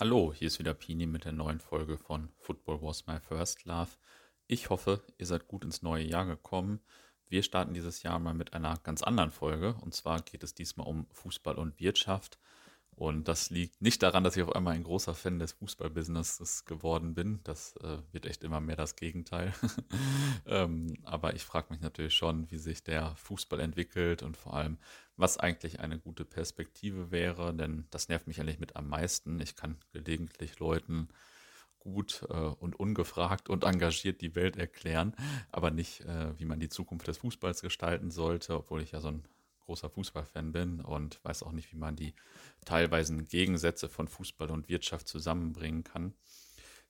Hallo, hier ist wieder Pini mit der neuen Folge von Football Was My First Love. Ich hoffe, ihr seid gut ins neue Jahr gekommen. Wir starten dieses Jahr mal mit einer ganz anderen Folge. Und zwar geht es diesmal um Fußball und Wirtschaft. Und das liegt nicht daran, dass ich auf einmal ein großer Fan des Fußballbusinesses geworden bin. Das äh, wird echt immer mehr das Gegenteil. ähm, aber ich frage mich natürlich schon, wie sich der Fußball entwickelt und vor allem, was eigentlich eine gute Perspektive wäre. Denn das nervt mich eigentlich mit am meisten. Ich kann gelegentlich Leuten gut äh, und ungefragt und engagiert die Welt erklären, aber nicht, äh, wie man die Zukunft des Fußballs gestalten sollte, obwohl ich ja so ein großer Fußballfan bin und weiß auch nicht, wie man die teilweisen Gegensätze von Fußball und Wirtschaft zusammenbringen kann.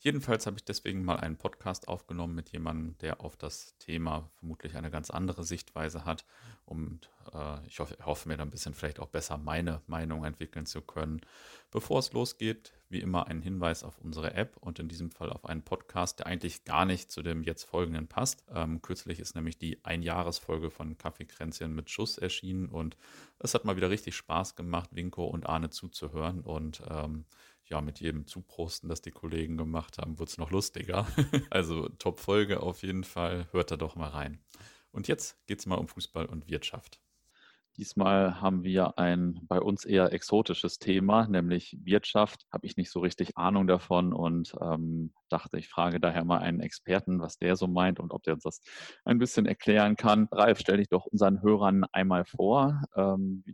Jedenfalls habe ich deswegen mal einen Podcast aufgenommen mit jemandem, der auf das Thema vermutlich eine ganz andere Sichtweise hat. Und äh, ich hoffe, hoffe, mir dann ein bisschen vielleicht auch besser meine Meinung entwickeln zu können. Bevor es losgeht, wie immer ein Hinweis auf unsere App und in diesem Fall auf einen Podcast, der eigentlich gar nicht zu dem jetzt folgenden passt. Ähm, kürzlich ist nämlich die Einjahresfolge von Kaffeekränzchen mit Schuss erschienen und es hat mal wieder richtig Spaß gemacht, Winko und Arne zuzuhören und ähm, ja, mit jedem Zuprosten, das die Kollegen gemacht haben, wurde es noch lustiger. also Top-Folge auf jeden Fall. Hört da doch mal rein. Und jetzt geht es mal um Fußball und Wirtschaft. Diesmal haben wir ein bei uns eher exotisches Thema, nämlich Wirtschaft. Habe ich nicht so richtig Ahnung davon und ähm, dachte, ich frage daher mal einen Experten, was der so meint und ob der uns das ein bisschen erklären kann. Ralf, stell dich doch unseren Hörern einmal vor. Ähm,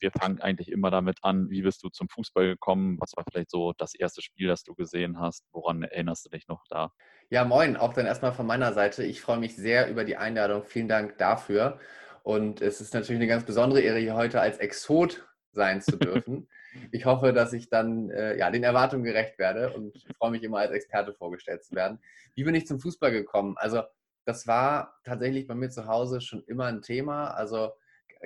wir fangen eigentlich immer damit an, wie bist du zum Fußball gekommen? Was war vielleicht so das erste Spiel, das du gesehen hast? Woran erinnerst du dich noch da? Ja, moin, auch dann erstmal von meiner Seite. Ich freue mich sehr über die Einladung. Vielen Dank dafür. Und es ist natürlich eine ganz besondere Ehre, hier heute als Exot sein zu dürfen. ich hoffe, dass ich dann äh, ja, den Erwartungen gerecht werde und freue mich immer als Experte vorgestellt zu werden. Wie bin ich zum Fußball gekommen? Also das war tatsächlich bei mir zu Hause schon immer ein Thema. Also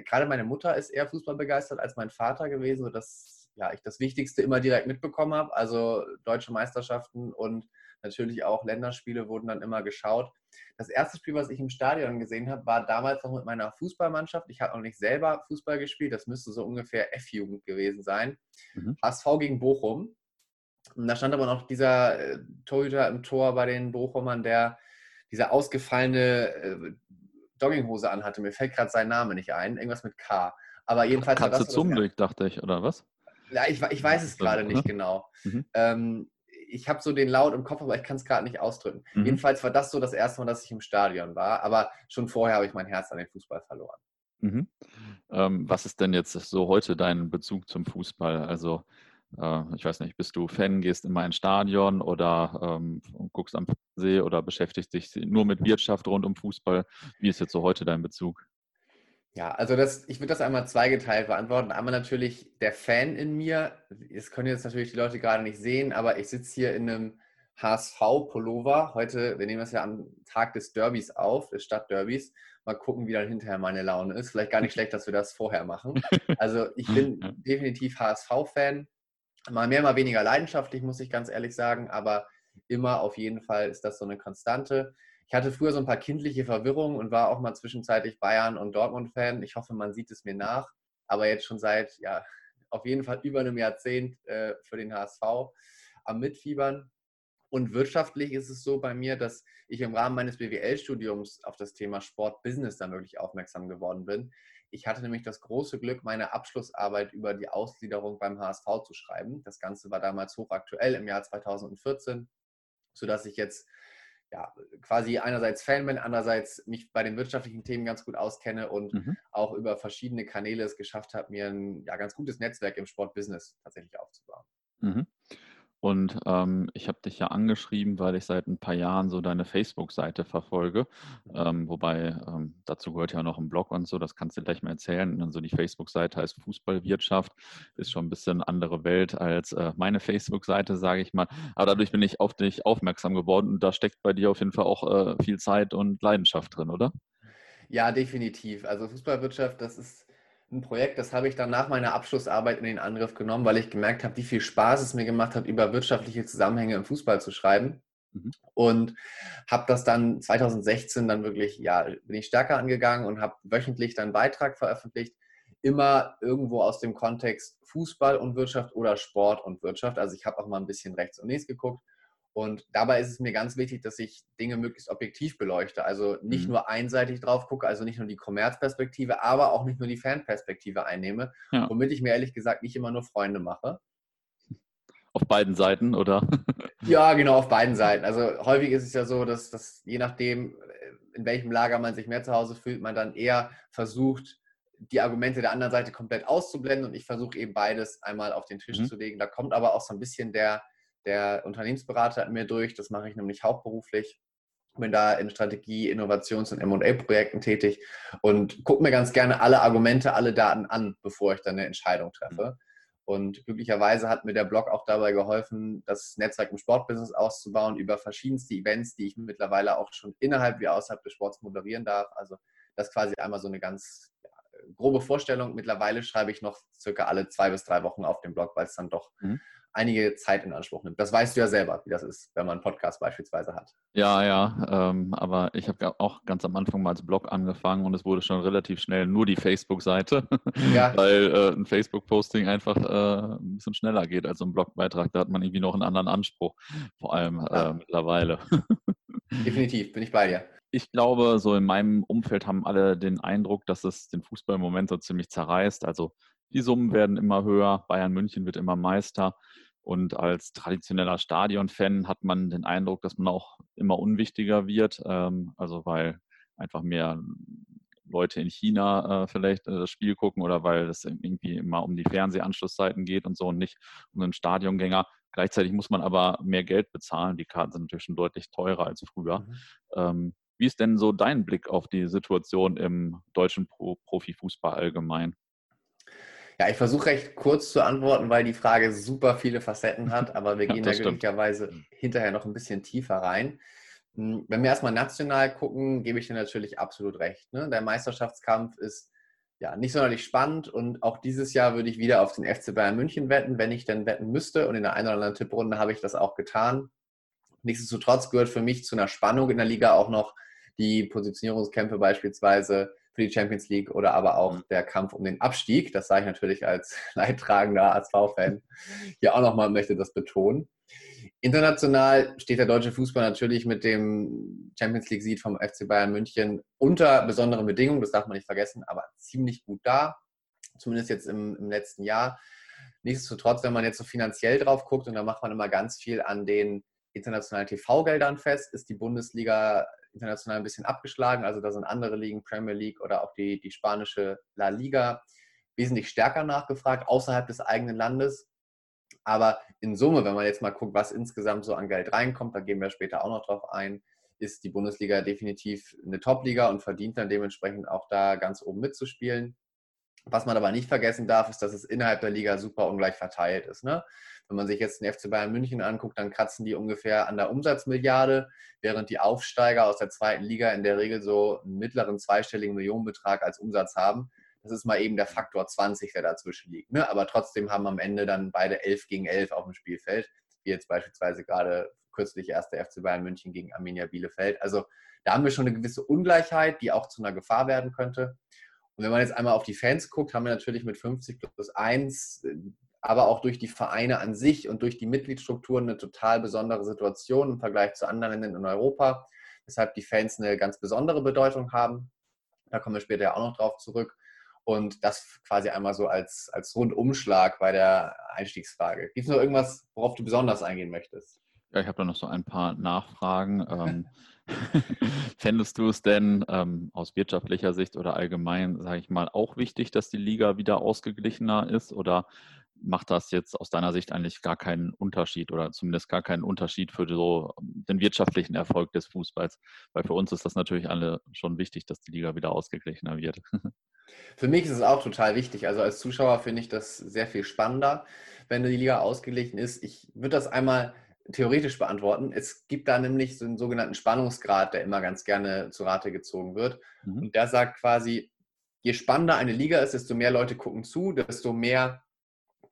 gerade meine Mutter ist eher Fußball begeistert als mein Vater gewesen, sodass ja, ich das Wichtigste immer direkt mitbekommen habe. Also deutsche Meisterschaften und natürlich auch Länderspiele wurden dann immer geschaut. Das erste Spiel, was ich im Stadion gesehen habe, war damals noch mit meiner Fußballmannschaft. Ich habe noch nicht selber Fußball gespielt, das müsste so ungefähr F-Jugend gewesen sein. Mhm. HSV gegen Bochum. Und da stand aber noch dieser äh, Torhüter im Tor bei den Bochumern, der diese ausgefallene äh, Jogginghose anhatte. Mir fällt gerade sein Name nicht ein. Irgendwas mit K. Aber jedenfalls. Katze Zumblick, dachte ich, oder was? Ja, ich, ich weiß es gerade nicht genau. Mhm. Ähm, ich habe so den Laut im Kopf, aber ich kann es gerade nicht ausdrücken. Mhm. Jedenfalls war das so das erste Mal, dass ich im Stadion war. Aber schon vorher habe ich mein Herz an den Fußball verloren. Mhm. Ähm, was ist denn jetzt so heute dein Bezug zum Fußball? Also äh, ich weiß nicht, bist du Fan, gehst immer ins Stadion oder ähm, guckst am Fernsehen oder beschäftigst dich nur mit Wirtschaft rund um Fußball? Wie ist jetzt so heute dein Bezug? Ja, also das, ich würde das einmal zweigeteilt beantworten. Einmal natürlich der Fan in mir. Das können jetzt natürlich die Leute gerade nicht sehen, aber ich sitze hier in einem HSV-Pullover. Heute, wir nehmen das ja am Tag des Derbys auf, des Stadtderbys. Mal gucken, wie dann hinterher meine Laune ist. Vielleicht gar nicht schlecht, dass wir das vorher machen. Also ich bin definitiv HSV-Fan. Mal mehr, mal weniger leidenschaftlich, muss ich ganz ehrlich sagen, aber immer auf jeden Fall ist das so eine Konstante. Ich hatte früher so ein paar kindliche Verwirrungen und war auch mal zwischenzeitlich Bayern- und Dortmund-Fan. Ich hoffe, man sieht es mir nach. Aber jetzt schon seit, ja, auf jeden Fall über einem Jahrzehnt äh, für den HSV am Mitfiebern. Und wirtschaftlich ist es so bei mir, dass ich im Rahmen meines BWL-Studiums auf das Thema Sport-Business dann wirklich aufmerksam geworden bin. Ich hatte nämlich das große Glück, meine Abschlussarbeit über die Ausgliederung beim HSV zu schreiben. Das Ganze war damals hochaktuell im Jahr 2014, sodass ich jetzt ja, quasi einerseits Fan bin, andererseits mich bei den wirtschaftlichen Themen ganz gut auskenne und mhm. auch über verschiedene Kanäle es geschafft habe, mir ein ja, ganz gutes Netzwerk im Sportbusiness tatsächlich aufzubauen. Mhm. Und ähm, ich habe dich ja angeschrieben, weil ich seit ein paar Jahren so deine Facebook-Seite verfolge. Ähm, wobei ähm, dazu gehört ja noch ein Blog und so, das kannst du gleich mal erzählen. Und so die Facebook-Seite heißt Fußballwirtschaft, ist schon ein bisschen andere Welt als äh, meine Facebook-Seite, sage ich mal. Aber dadurch bin ich auf dich aufmerksam geworden und da steckt bei dir auf jeden Fall auch äh, viel Zeit und Leidenschaft drin, oder? Ja, definitiv. Also Fußballwirtschaft, das ist ein Projekt, das habe ich dann nach meiner Abschlussarbeit in den Angriff genommen, weil ich gemerkt habe, wie viel Spaß es mir gemacht hat, über wirtschaftliche Zusammenhänge im Fußball zu schreiben. Mhm. Und habe das dann 2016 dann wirklich, ja, bin ich stärker angegangen und habe wöchentlich dann einen Beitrag veröffentlicht. immer irgendwo aus dem Kontext Fußball und Wirtschaft oder Sport und Wirtschaft. Also ich habe auch mal ein bisschen rechts und links geguckt. Und dabei ist es mir ganz wichtig, dass ich Dinge möglichst objektiv beleuchte. Also nicht mhm. nur einseitig drauf gucke, also nicht nur die Kommerzperspektive, aber auch nicht nur die Fanperspektive einnehme, ja. womit ich mir ehrlich gesagt nicht immer nur Freunde mache. Auf beiden Seiten, oder? ja, genau, auf beiden Seiten. Also häufig ist es ja so, dass, dass je nachdem, äh, in welchem Lager man sich mehr zu Hause fühlt, man dann eher versucht, die Argumente der anderen Seite komplett auszublenden und ich versuche eben beides einmal auf den Tisch mhm. zu legen. Da kommt aber auch so ein bisschen der, der Unternehmensberater mir durch. Das mache ich nämlich hauptberuflich. Bin da in Strategie, Innovations- und MA-Projekten tätig und gucke mir ganz gerne alle Argumente, alle Daten an, bevor ich dann eine Entscheidung treffe. Mhm. Und glücklicherweise hat mir der Blog auch dabei geholfen, das Netzwerk im Sportbusiness auszubauen über verschiedenste Events, die ich mittlerweile auch schon innerhalb wie außerhalb des Sports moderieren darf. Also das ist quasi einmal so eine ganz grobe Vorstellung. Mittlerweile schreibe ich noch circa alle zwei bis drei Wochen auf dem Blog, weil es dann doch mhm. Einige Zeit in Anspruch nimmt. Das weißt du ja selber, wie das ist, wenn man einen Podcast beispielsweise hat. Ja, ja, ähm, aber ich habe auch ganz am Anfang mal als Blog angefangen und es wurde schon relativ schnell nur die Facebook-Seite, ja. weil äh, ein Facebook-Posting einfach äh, ein bisschen schneller geht als ein Blogbeitrag. Da hat man irgendwie noch einen anderen Anspruch, vor allem äh, ja. mittlerweile. Definitiv, bin ich bei dir ich glaube, so in meinem Umfeld haben alle den Eindruck, dass es den Fußball im Moment so ziemlich zerreißt. Also die Summen werden immer höher, Bayern München wird immer Meister. Und als traditioneller Stadion-Fan hat man den Eindruck, dass man auch immer unwichtiger wird. Ähm, also weil einfach mehr Leute in China äh, vielleicht äh, das Spiel gucken oder weil es irgendwie immer um die Fernsehanschlusszeiten geht und so und nicht um einen Stadiongänger. Gleichzeitig muss man aber mehr Geld bezahlen. Die Karten sind natürlich schon deutlich teurer als früher. Mhm. Ähm, wie ist denn so dein Blick auf die Situation im deutschen Pro Profifußball allgemein? Ja, ich versuche recht kurz zu antworten, weil die Frage super viele Facetten hat, aber wir gehen ja, da glücklicherweise hinterher noch ein bisschen tiefer rein. Hm, wenn wir erstmal national gucken, gebe ich dir natürlich absolut recht. Ne? Der Meisterschaftskampf ist ja nicht sonderlich spannend und auch dieses Jahr würde ich wieder auf den FC Bayern München wetten, wenn ich denn wetten müsste. Und in der einen oder anderen Tipprunde habe ich das auch getan. Nichtsdestotrotz gehört für mich zu einer Spannung in der Liga auch noch die Positionierungskämpfe beispielsweise für die Champions League oder aber auch mhm. der Kampf um den Abstieg. Das sage ich natürlich als leidtragender ASV-Fan hier auch nochmal, möchte das betonen. International steht der deutsche Fußball natürlich mit dem Champions League-Sieg vom FC Bayern München unter besonderen Bedingungen, das darf man nicht vergessen, aber ziemlich gut da, zumindest jetzt im, im letzten Jahr. Nichtsdestotrotz, wenn man jetzt so finanziell drauf guckt, und da macht man immer ganz viel an den internationalen TV-Geldern fest, ist die Bundesliga international ein bisschen abgeschlagen. Also da sind andere Ligen, Premier League oder auch die, die spanische La Liga, wesentlich stärker nachgefragt, außerhalb des eigenen Landes. Aber in Summe, wenn man jetzt mal guckt, was insgesamt so an Geld reinkommt, da gehen wir später auch noch drauf ein, ist die Bundesliga definitiv eine Top-Liga und verdient dann dementsprechend auch da ganz oben mitzuspielen. Was man aber nicht vergessen darf, ist, dass es innerhalb der Liga super ungleich verteilt ist. Ne? Wenn man sich jetzt den FC Bayern München anguckt, dann kratzen die ungefähr an der Umsatzmilliarde, während die Aufsteiger aus der zweiten Liga in der Regel so einen mittleren zweistelligen Millionenbetrag als Umsatz haben. Das ist mal eben der Faktor 20, der dazwischen liegt. Ne? Aber trotzdem haben am Ende dann beide 11 gegen 11 auf dem Spielfeld, wie jetzt beispielsweise gerade kürzlich erst der FC Bayern München gegen Arminia Bielefeld. Also da haben wir schon eine gewisse Ungleichheit, die auch zu einer Gefahr werden könnte. Und wenn man jetzt einmal auf die Fans guckt, haben wir natürlich mit 50 plus 1, aber auch durch die Vereine an sich und durch die Mitgliedsstrukturen eine total besondere Situation im Vergleich zu anderen Ländern in Europa, weshalb die Fans eine ganz besondere Bedeutung haben. Da kommen wir später ja auch noch drauf zurück. Und das quasi einmal so als, als Rundumschlag bei der Einstiegsfrage. Gibt es noch irgendwas, worauf du besonders eingehen möchtest? Ja, ich habe da noch so ein paar Nachfragen. Ähm, Fändest du es denn ähm, aus wirtschaftlicher Sicht oder allgemein, sage ich mal, auch wichtig, dass die Liga wieder ausgeglichener ist? Oder macht das jetzt aus deiner Sicht eigentlich gar keinen Unterschied oder zumindest gar keinen Unterschied für so den wirtschaftlichen Erfolg des Fußballs? Weil für uns ist das natürlich alle schon wichtig, dass die Liga wieder ausgeglichener wird. Für mich ist es auch total wichtig. Also als Zuschauer finde ich das sehr viel spannender, wenn die Liga ausgeglichen ist. Ich würde das einmal theoretisch beantworten. Es gibt da nämlich so einen sogenannten Spannungsgrad, der immer ganz gerne zu Rate gezogen wird. Mhm. Und der sagt quasi, je spannender eine Liga ist, desto mehr Leute gucken zu, desto mehr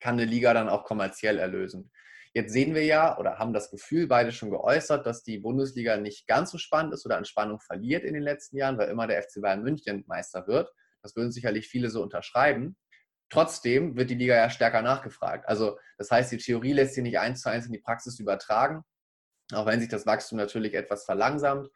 kann eine Liga dann auch kommerziell erlösen. Jetzt sehen wir ja oder haben das Gefühl beide schon geäußert, dass die Bundesliga nicht ganz so spannend ist oder an Spannung verliert in den letzten Jahren, weil immer der FC Bayern München Meister wird. Das würden sicherlich viele so unterschreiben. Trotzdem wird die Liga ja stärker nachgefragt. Also das heißt, die Theorie lässt sich nicht eins zu eins in die Praxis übertragen, auch wenn sich das Wachstum natürlich etwas verlangsamt.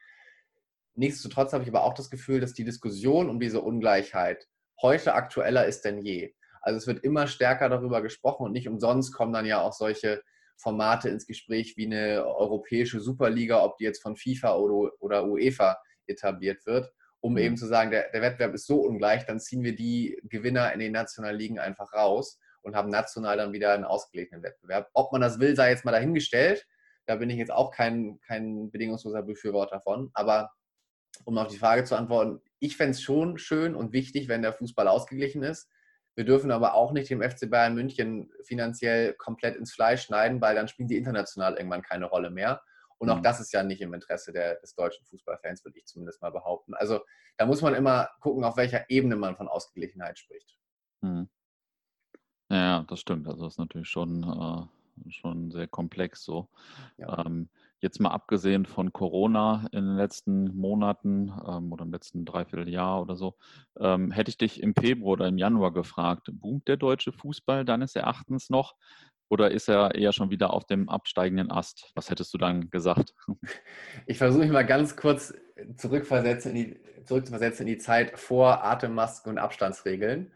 Nichtsdestotrotz habe ich aber auch das Gefühl, dass die Diskussion um diese Ungleichheit heute aktueller ist denn je. Also es wird immer stärker darüber gesprochen und nicht umsonst kommen dann ja auch solche Formate ins Gespräch wie eine europäische Superliga, ob die jetzt von FIFA oder, UEFA etabliert wird, um mhm. eben zu sagen, der, der Wettbewerb ist so ungleich, dann ziehen wir die Gewinner in den nationalen Ligen einfach raus und haben national dann wieder einen ausgeglichenen Wettbewerb. Ob man das will, sei jetzt mal dahingestellt. Da bin ich jetzt auch kein, kein bedingungsloser Befürworter von. Aber um auf die Frage zu antworten, ich fände es schon schön und wichtig, wenn der Fußball ausgeglichen ist. Wir dürfen aber auch nicht dem FC Bayern München finanziell komplett ins Fleisch schneiden, weil dann spielen die international irgendwann keine Rolle mehr. Und auch mhm. das ist ja nicht im Interesse der, des deutschen Fußballfans, würde ich zumindest mal behaupten. Also da muss man immer gucken, auf welcher Ebene man von Ausgeglichenheit spricht. Mhm. Ja, das stimmt. Also das ist natürlich schon, äh, schon sehr komplex so. Ja. Ähm, Jetzt mal abgesehen von Corona in den letzten Monaten ähm, oder im letzten Dreivierteljahr oder so, ähm, hätte ich dich im Februar oder im Januar gefragt, boomt der deutsche Fußball deines Erachtens noch oder ist er eher schon wieder auf dem absteigenden Ast? Was hättest du dann gesagt? Ich versuche mich mal ganz kurz zurückversetzen in die, zurückzuversetzen in die Zeit vor Atemmasken und Abstandsregeln.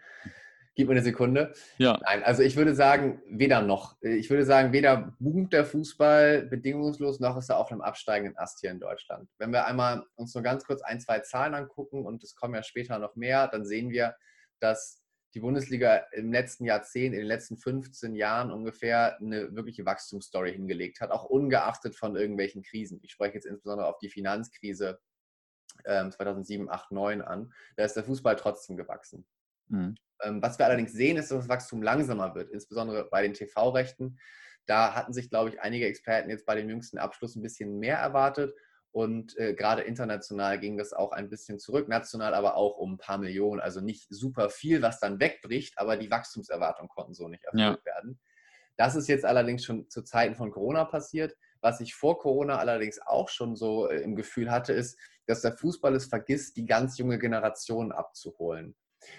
Gib mir eine Sekunde. Ja. Nein, also ich würde sagen, weder noch. Ich würde sagen, weder boomt der Fußball bedingungslos, noch ist er auf einem absteigenden Ast hier in Deutschland. Wenn wir einmal uns nur ganz kurz ein, zwei Zahlen angucken und es kommen ja später noch mehr, dann sehen wir, dass die Bundesliga im letzten Jahrzehnt, in den letzten 15 Jahren ungefähr eine wirkliche Wachstumsstory hingelegt hat, auch ungeachtet von irgendwelchen Krisen. Ich spreche jetzt insbesondere auf die Finanzkrise 2007, 8, 9 an. Da ist der Fußball trotzdem gewachsen. Mhm. Ähm, was wir allerdings sehen, ist, dass das Wachstum langsamer wird, insbesondere bei den TV-Rechten. Da hatten sich, glaube ich, einige Experten jetzt bei dem jüngsten Abschluss ein bisschen mehr erwartet. Und äh, gerade international ging das auch ein bisschen zurück, national aber auch um ein paar Millionen. Also nicht super viel, was dann wegbricht, aber die Wachstumserwartungen konnten so nicht erfüllt ja. werden. Das ist jetzt allerdings schon zu Zeiten von Corona passiert. Was ich vor Corona allerdings auch schon so äh, im Gefühl hatte, ist, dass der Fußball es vergisst, die ganz junge Generation abzuholen.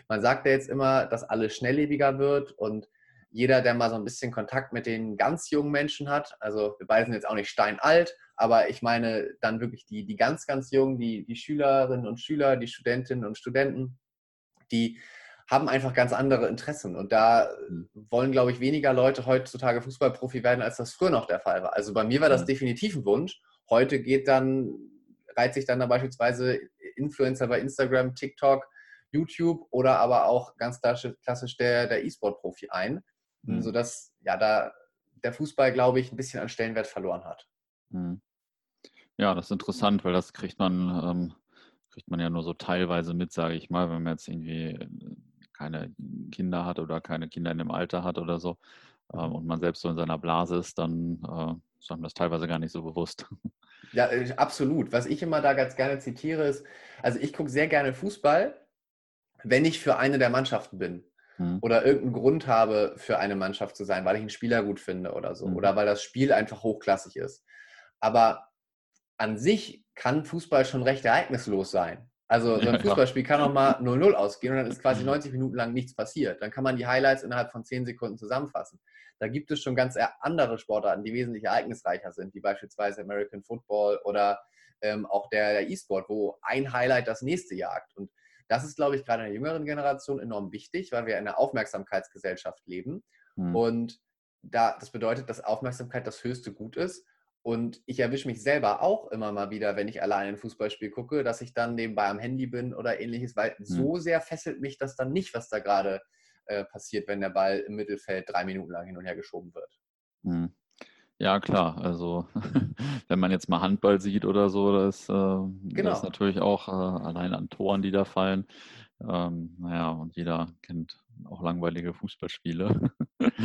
Man sagt ja jetzt immer, dass alles schnelllebiger wird und jeder, der mal so ein bisschen Kontakt mit den ganz jungen Menschen hat, also wir beide sind jetzt auch nicht steinalt, aber ich meine dann wirklich die, die ganz, ganz jungen, die, die Schülerinnen und Schüler, die Studentinnen und Studenten, die haben einfach ganz andere Interessen. Und da mhm. wollen, glaube ich, weniger Leute heutzutage Fußballprofi werden, als das früher noch der Fall war. Also bei mir war das mhm. definitiv ein Wunsch. Heute geht dann, reiht sich dann da beispielsweise Influencer bei Instagram, TikTok, YouTube oder aber auch ganz klassisch der, der E-Sport-Profi ein, mhm. sodass ja da der Fußball, glaube ich, ein bisschen an Stellenwert verloren hat. Mhm. Ja, das ist interessant, weil das kriegt man, ähm, kriegt man ja nur so teilweise mit, sage ich mal, wenn man jetzt irgendwie äh, keine Kinder hat oder keine Kinder in dem Alter hat oder so ähm, und man selbst so in seiner Blase ist, dann äh, ist einem das teilweise gar nicht so bewusst. Ja, äh, absolut. Was ich immer da ganz gerne zitiere ist, also ich gucke sehr gerne Fußball, wenn ich für eine der Mannschaften bin mhm. oder irgendeinen Grund habe, für eine Mannschaft zu sein, weil ich einen Spieler gut finde oder so, mhm. oder weil das Spiel einfach hochklassig ist. Aber an sich kann Fußball schon recht ereignislos sein. Also so ein Fußballspiel kann auch mal 0-0 ausgehen und dann ist quasi 90 Minuten lang nichts passiert. Dann kann man die Highlights innerhalb von 10 Sekunden zusammenfassen. Da gibt es schon ganz andere Sportarten, die wesentlich ereignisreicher sind, wie beispielsweise American Football oder ähm, auch der E-Sport, wo ein Highlight das nächste jagt. Und das ist, glaube ich, gerade in der jüngeren Generation enorm wichtig, weil wir in einer Aufmerksamkeitsgesellschaft leben. Mhm. Und da, das bedeutet, dass Aufmerksamkeit das höchste Gut ist. Und ich erwische mich selber auch immer mal wieder, wenn ich allein ein Fußballspiel gucke, dass ich dann nebenbei am Handy bin oder ähnliches, weil mhm. so sehr fesselt mich das dann nicht, was da gerade äh, passiert, wenn der Ball im Mittelfeld drei Minuten lang hin und her geschoben wird. Mhm. Ja, klar. Also, wenn man jetzt mal Handball sieht oder so, das, äh, genau. das ist natürlich auch äh, allein an Toren, die da fallen. Ähm, naja, und jeder kennt auch langweilige Fußballspiele.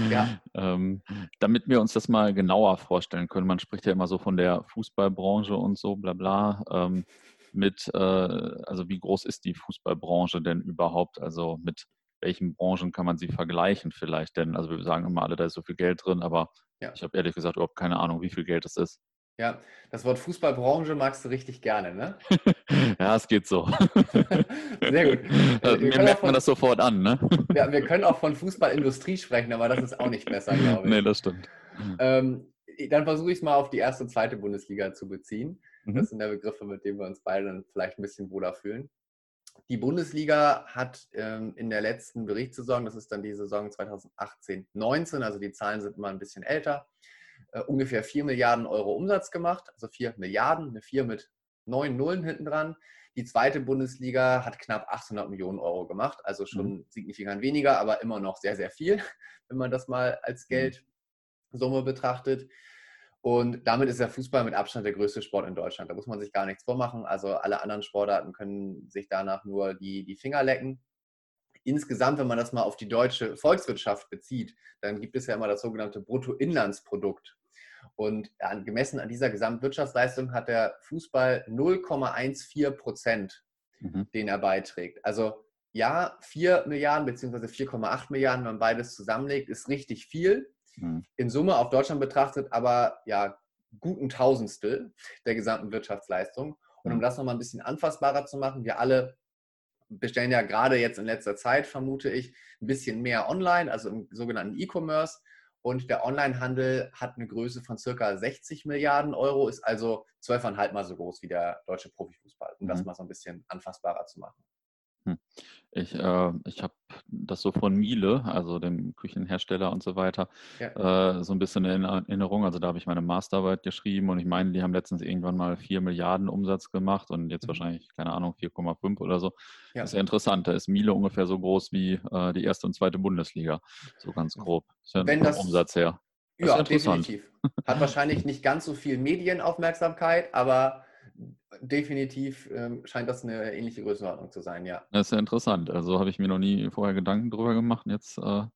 Ja. ähm, damit wir uns das mal genauer vorstellen können, man spricht ja immer so von der Fußballbranche und so, bla bla. Ähm, mit, äh, also wie groß ist die Fußballbranche denn überhaupt? Also mit welchen Branchen kann man sie vergleichen vielleicht? Denn, also wir sagen immer alle, da ist so viel Geld drin, aber ja. Ich habe ehrlich gesagt überhaupt keine Ahnung, wie viel Geld es ist. Ja, das Wort Fußballbranche magst du richtig gerne, ne? ja, es geht so. Sehr gut. Also, mir merkt von, man das sofort an, ne? ja, wir können auch von Fußballindustrie sprechen, aber das ist auch nicht besser, glaube ich. Nee, das stimmt. Ähm, dann versuche ich es mal auf die erste und zweite Bundesliga zu beziehen. Mhm. Das sind ja Begriffe, mit denen wir uns beide dann vielleicht ein bisschen wohler fühlen. Die Bundesliga hat ähm, in der letzten Berichtssaison, das ist dann die Saison 2018-19, also die Zahlen sind immer ein bisschen älter, äh, ungefähr 4 Milliarden Euro Umsatz gemacht, also 4 Milliarden, eine 4 mit 9 Nullen hinten dran. Die zweite Bundesliga hat knapp 800 Millionen Euro gemacht, also schon mhm. signifikant weniger, aber immer noch sehr, sehr viel, wenn man das mal als mhm. Geldsumme betrachtet. Und damit ist der Fußball mit Abstand der größte Sport in Deutschland. Da muss man sich gar nichts vormachen. Also alle anderen Sportarten können sich danach nur die, die Finger lecken. Insgesamt, wenn man das mal auf die deutsche Volkswirtschaft bezieht, dann gibt es ja immer das sogenannte Bruttoinlandsprodukt. Und gemessen an dieser Gesamtwirtschaftsleistung hat der Fußball 0,14 Prozent, mhm. den er beiträgt. Also ja, 4 Milliarden bzw. 4,8 Milliarden, wenn man beides zusammenlegt, ist richtig viel mhm. in Summe auf Deutschland betrachtet, aber ja, guten Tausendstel der gesamten Wirtschaftsleistung. Und um mhm. das nochmal ein bisschen anfassbarer zu machen, wir alle bestellen ja gerade jetzt in letzter Zeit, vermute ich, ein bisschen mehr online, also im sogenannten E-Commerce. Und der Onlinehandel hat eine Größe von circa 60 Milliarden Euro, ist also zwölfeinhalb Mal so groß wie der deutsche Profifußball, um mhm. das mal so ein bisschen anfassbarer zu machen. Hm. Ich, äh, ich habe das so von Miele, also dem Küchenhersteller und so weiter, ja. äh, so ein bisschen in Erinnerung. Also da habe ich meine Masterarbeit geschrieben und ich meine, die haben letztens irgendwann mal 4 Milliarden Umsatz gemacht und jetzt mhm. wahrscheinlich, keine Ahnung, 4,5 oder so. Ja. Das ist ja interessant. Da ist Miele ungefähr so groß wie äh, die erste und zweite Bundesliga, so ganz grob. Ist ja Wenn das, Umsatz her. Das ja, definitiv. Hat wahrscheinlich nicht ganz so viel Medienaufmerksamkeit, aber definitiv ähm, scheint das eine ähnliche Größenordnung zu sein, ja. Das ist ja interessant. Also habe ich mir noch nie vorher Gedanken drüber gemacht. Jetzt, äh, ja.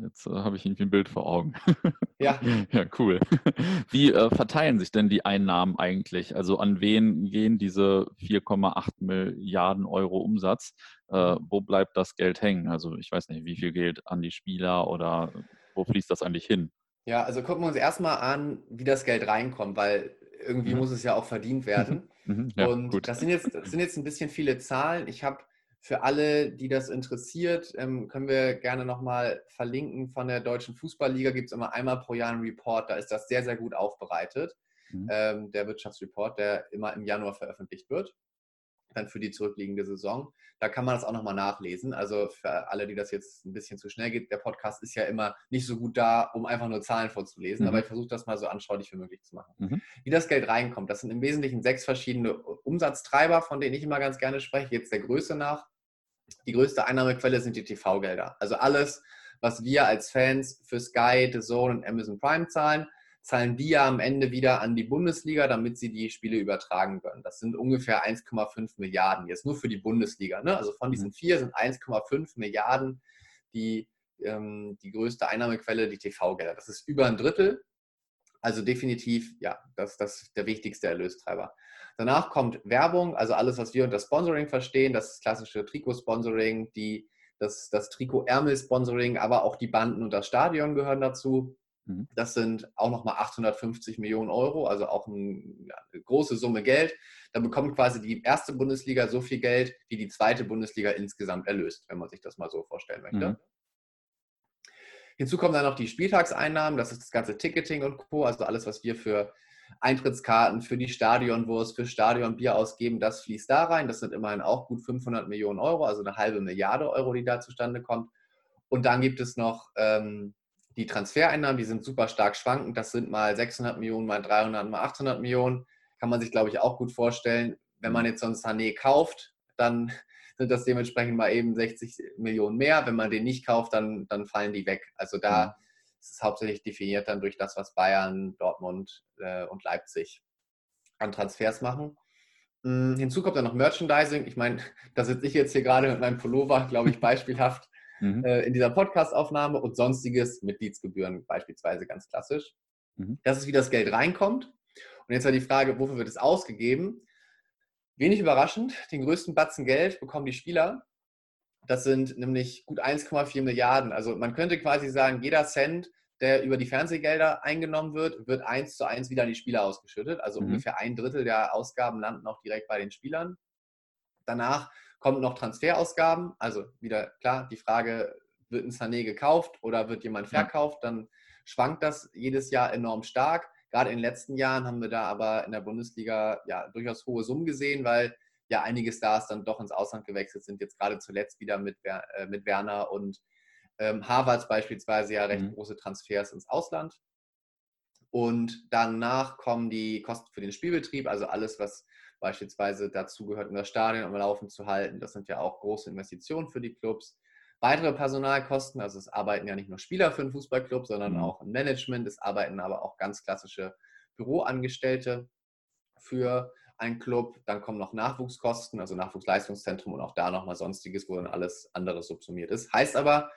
jetzt äh, habe ich irgendwie ein Bild vor Augen. Ja. ja, cool. Wie äh, verteilen sich denn die Einnahmen eigentlich? Also an wen gehen diese 4,8 Milliarden Euro Umsatz? Äh, wo bleibt das Geld hängen? Also ich weiß nicht, wie viel Geld an die Spieler oder wo fließt das eigentlich hin? Ja, also gucken wir uns erstmal an, wie das Geld reinkommt, weil irgendwie mhm. muss es ja auch verdient werden. Mhm. Ja, und gut. das sind, jetzt, das sind jetzt ein bisschen viele Zahlen. Ich habe für alle, die das interessiert, ähm, können wir gerne nochmal verlinken. Von der Deutschen Fußballliga gibt es immer einmal pro Jahr einen Report. Da ist das sehr, sehr gut aufbereitet. Mhm. Ähm, der Wirtschaftsreport, der immer im Januar veröffentlicht wird dann für die zurückliegende Saison. Da kann man das auch nochmal nachlesen. Also für alle, die das jetzt ein bisschen zu schnell geht, der Podcast ist ja immer nicht so gut da, um einfach nur Zahlen vorzulesen, mhm. aber ich versuche das mal so anschaulich wie möglich zu machen. Mhm. Wie das Geld reinkommt, das sind im Wesentlichen sechs verschiedene Umsatztreiber, von denen ich immer ganz gerne spreche, jetzt der Größe nach. Die größte Einnahmequelle sind die TV-Gelder. Also alles, was wir als Fans für Sky, The Zone und Amazon Prime zahlen, zahlen die ja am Ende wieder an die Bundesliga, damit sie die Spiele übertragen können. Das sind ungefähr 1,5 Milliarden jetzt nur für die Bundesliga. Ne? Also von diesen mhm. vier sind 1,5 Milliarden die, ähm, die größte Einnahmequelle, die TV-Gelder. Das ist über ein Drittel. Also definitiv, ja, das, das ist der wichtigste Erlöstreiber. Danach kommt Werbung, also alles, was wir unter Sponsoring verstehen, das klassische Trikotsponsoring, die, das, das Trikot-Ärmel-Sponsoring, aber auch die Banden und das Stadion gehören dazu. Mhm. Das sind auch nochmal 850 Millionen Euro, also auch ein, eine große Summe Geld. Da bekommt quasi die erste Bundesliga so viel Geld, wie die zweite Bundesliga insgesamt erlöst, wenn man sich das mal so vorstellen möchte. Mhm. Hinzu kommen dann noch die Spieltagseinnahmen, das ist das ganze Ticketing und Co., also alles, was wir für Eintrittskarten, für die Stadionwurst, für Stadionbier ausgeben, das fließt da rein. Das sind immerhin auch gut 500 Millionen Euro, also eine halbe Milliarde Euro, die da zustande kommt. Und dann gibt es noch ähm, die Transfereinnahmen, die sind super stark schwankend. Das sind mal 600 Millionen, mal 300, mal 800 Millionen. Kann man sich, glaube ich, auch gut vorstellen. Wenn man jetzt so einen Sané kauft, dann sind das dementsprechend mal eben 60 Millionen mehr. Wenn man den nicht kauft, dann, dann fallen die weg. Also da mhm. ist es hauptsächlich definiert dann durch das, was Bayern, Dortmund äh, und Leipzig an Transfers machen. Mhm, hinzu kommt dann noch Merchandising. Ich meine, da sitze ich jetzt hier gerade mit meinem Pullover, glaube ich, beispielhaft mhm. äh, in dieser Podcastaufnahme und sonstiges Mitgliedsgebühren beispielsweise ganz klassisch. Mhm. Das ist, wie das Geld reinkommt. Und jetzt war die Frage, wofür wird es ausgegeben? Wenig überraschend, den größten Batzen Geld bekommen die Spieler. Das sind nämlich gut 1,4 Milliarden. Also man könnte quasi sagen, jeder Cent, der über die Fernsehgelder eingenommen wird, wird eins zu eins wieder an die Spieler ausgeschüttet. Also mhm. ungefähr ein Drittel der Ausgaben landen auch direkt bei den Spielern. Danach kommen noch Transferausgaben. Also wieder klar, die Frage, wird ein Sané gekauft oder wird jemand verkauft? Dann schwankt das jedes Jahr enorm stark. Gerade in den letzten Jahren haben wir da aber in der Bundesliga ja durchaus hohe Summen gesehen, weil ja einige Stars dann doch ins Ausland gewechselt sind. Jetzt gerade zuletzt wieder mit, äh, mit Werner und ähm, Harvards beispielsweise ja recht mhm. große Transfers ins Ausland. Und danach kommen die Kosten für den Spielbetrieb, also alles, was beispielsweise dazu gehört, um das Stadion am Laufen zu halten. Das sind ja auch große Investitionen für die Clubs. Weitere Personalkosten, also es arbeiten ja nicht nur Spieler für einen Fußballclub, sondern mhm. auch ein Management. Es arbeiten aber auch ganz klassische Büroangestellte für einen Club. Dann kommen noch Nachwuchskosten, also Nachwuchsleistungszentrum und auch da nochmal sonstiges, wo dann alles andere subsumiert ist. Heißt aber,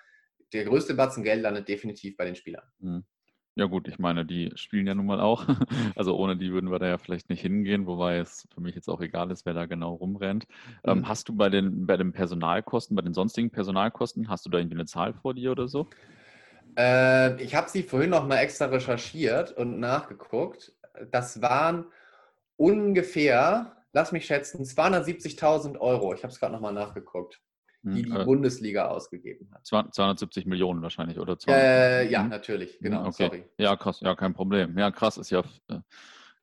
der größte Batzen Geld landet definitiv bei den Spielern. Mhm. Ja gut, ich meine, die spielen ja nun mal auch. Also ohne die würden wir da ja vielleicht nicht hingehen, wobei es für mich jetzt auch egal ist, wer da genau rumrennt. Ähm, mhm. hast du bei den, bei den Personalkosten, bei den sonstigen Personalkosten, hast du da irgendwie eine Zahl vor dir oder so? Äh, ich habe sie vorhin noch mal extra recherchiert und nachgeguckt. Das waren ungefähr, lass mich schätzen, 270.000 Euro. Ich habe es gerade noch mal nachgeguckt die hm, die äh, Bundesliga ausgegeben hat. 270 Millionen wahrscheinlich, oder? 200? Äh, ja, hm? natürlich, genau, okay. sorry. Ja, krass, ja, kein Problem. Ja, krass ist ja äh,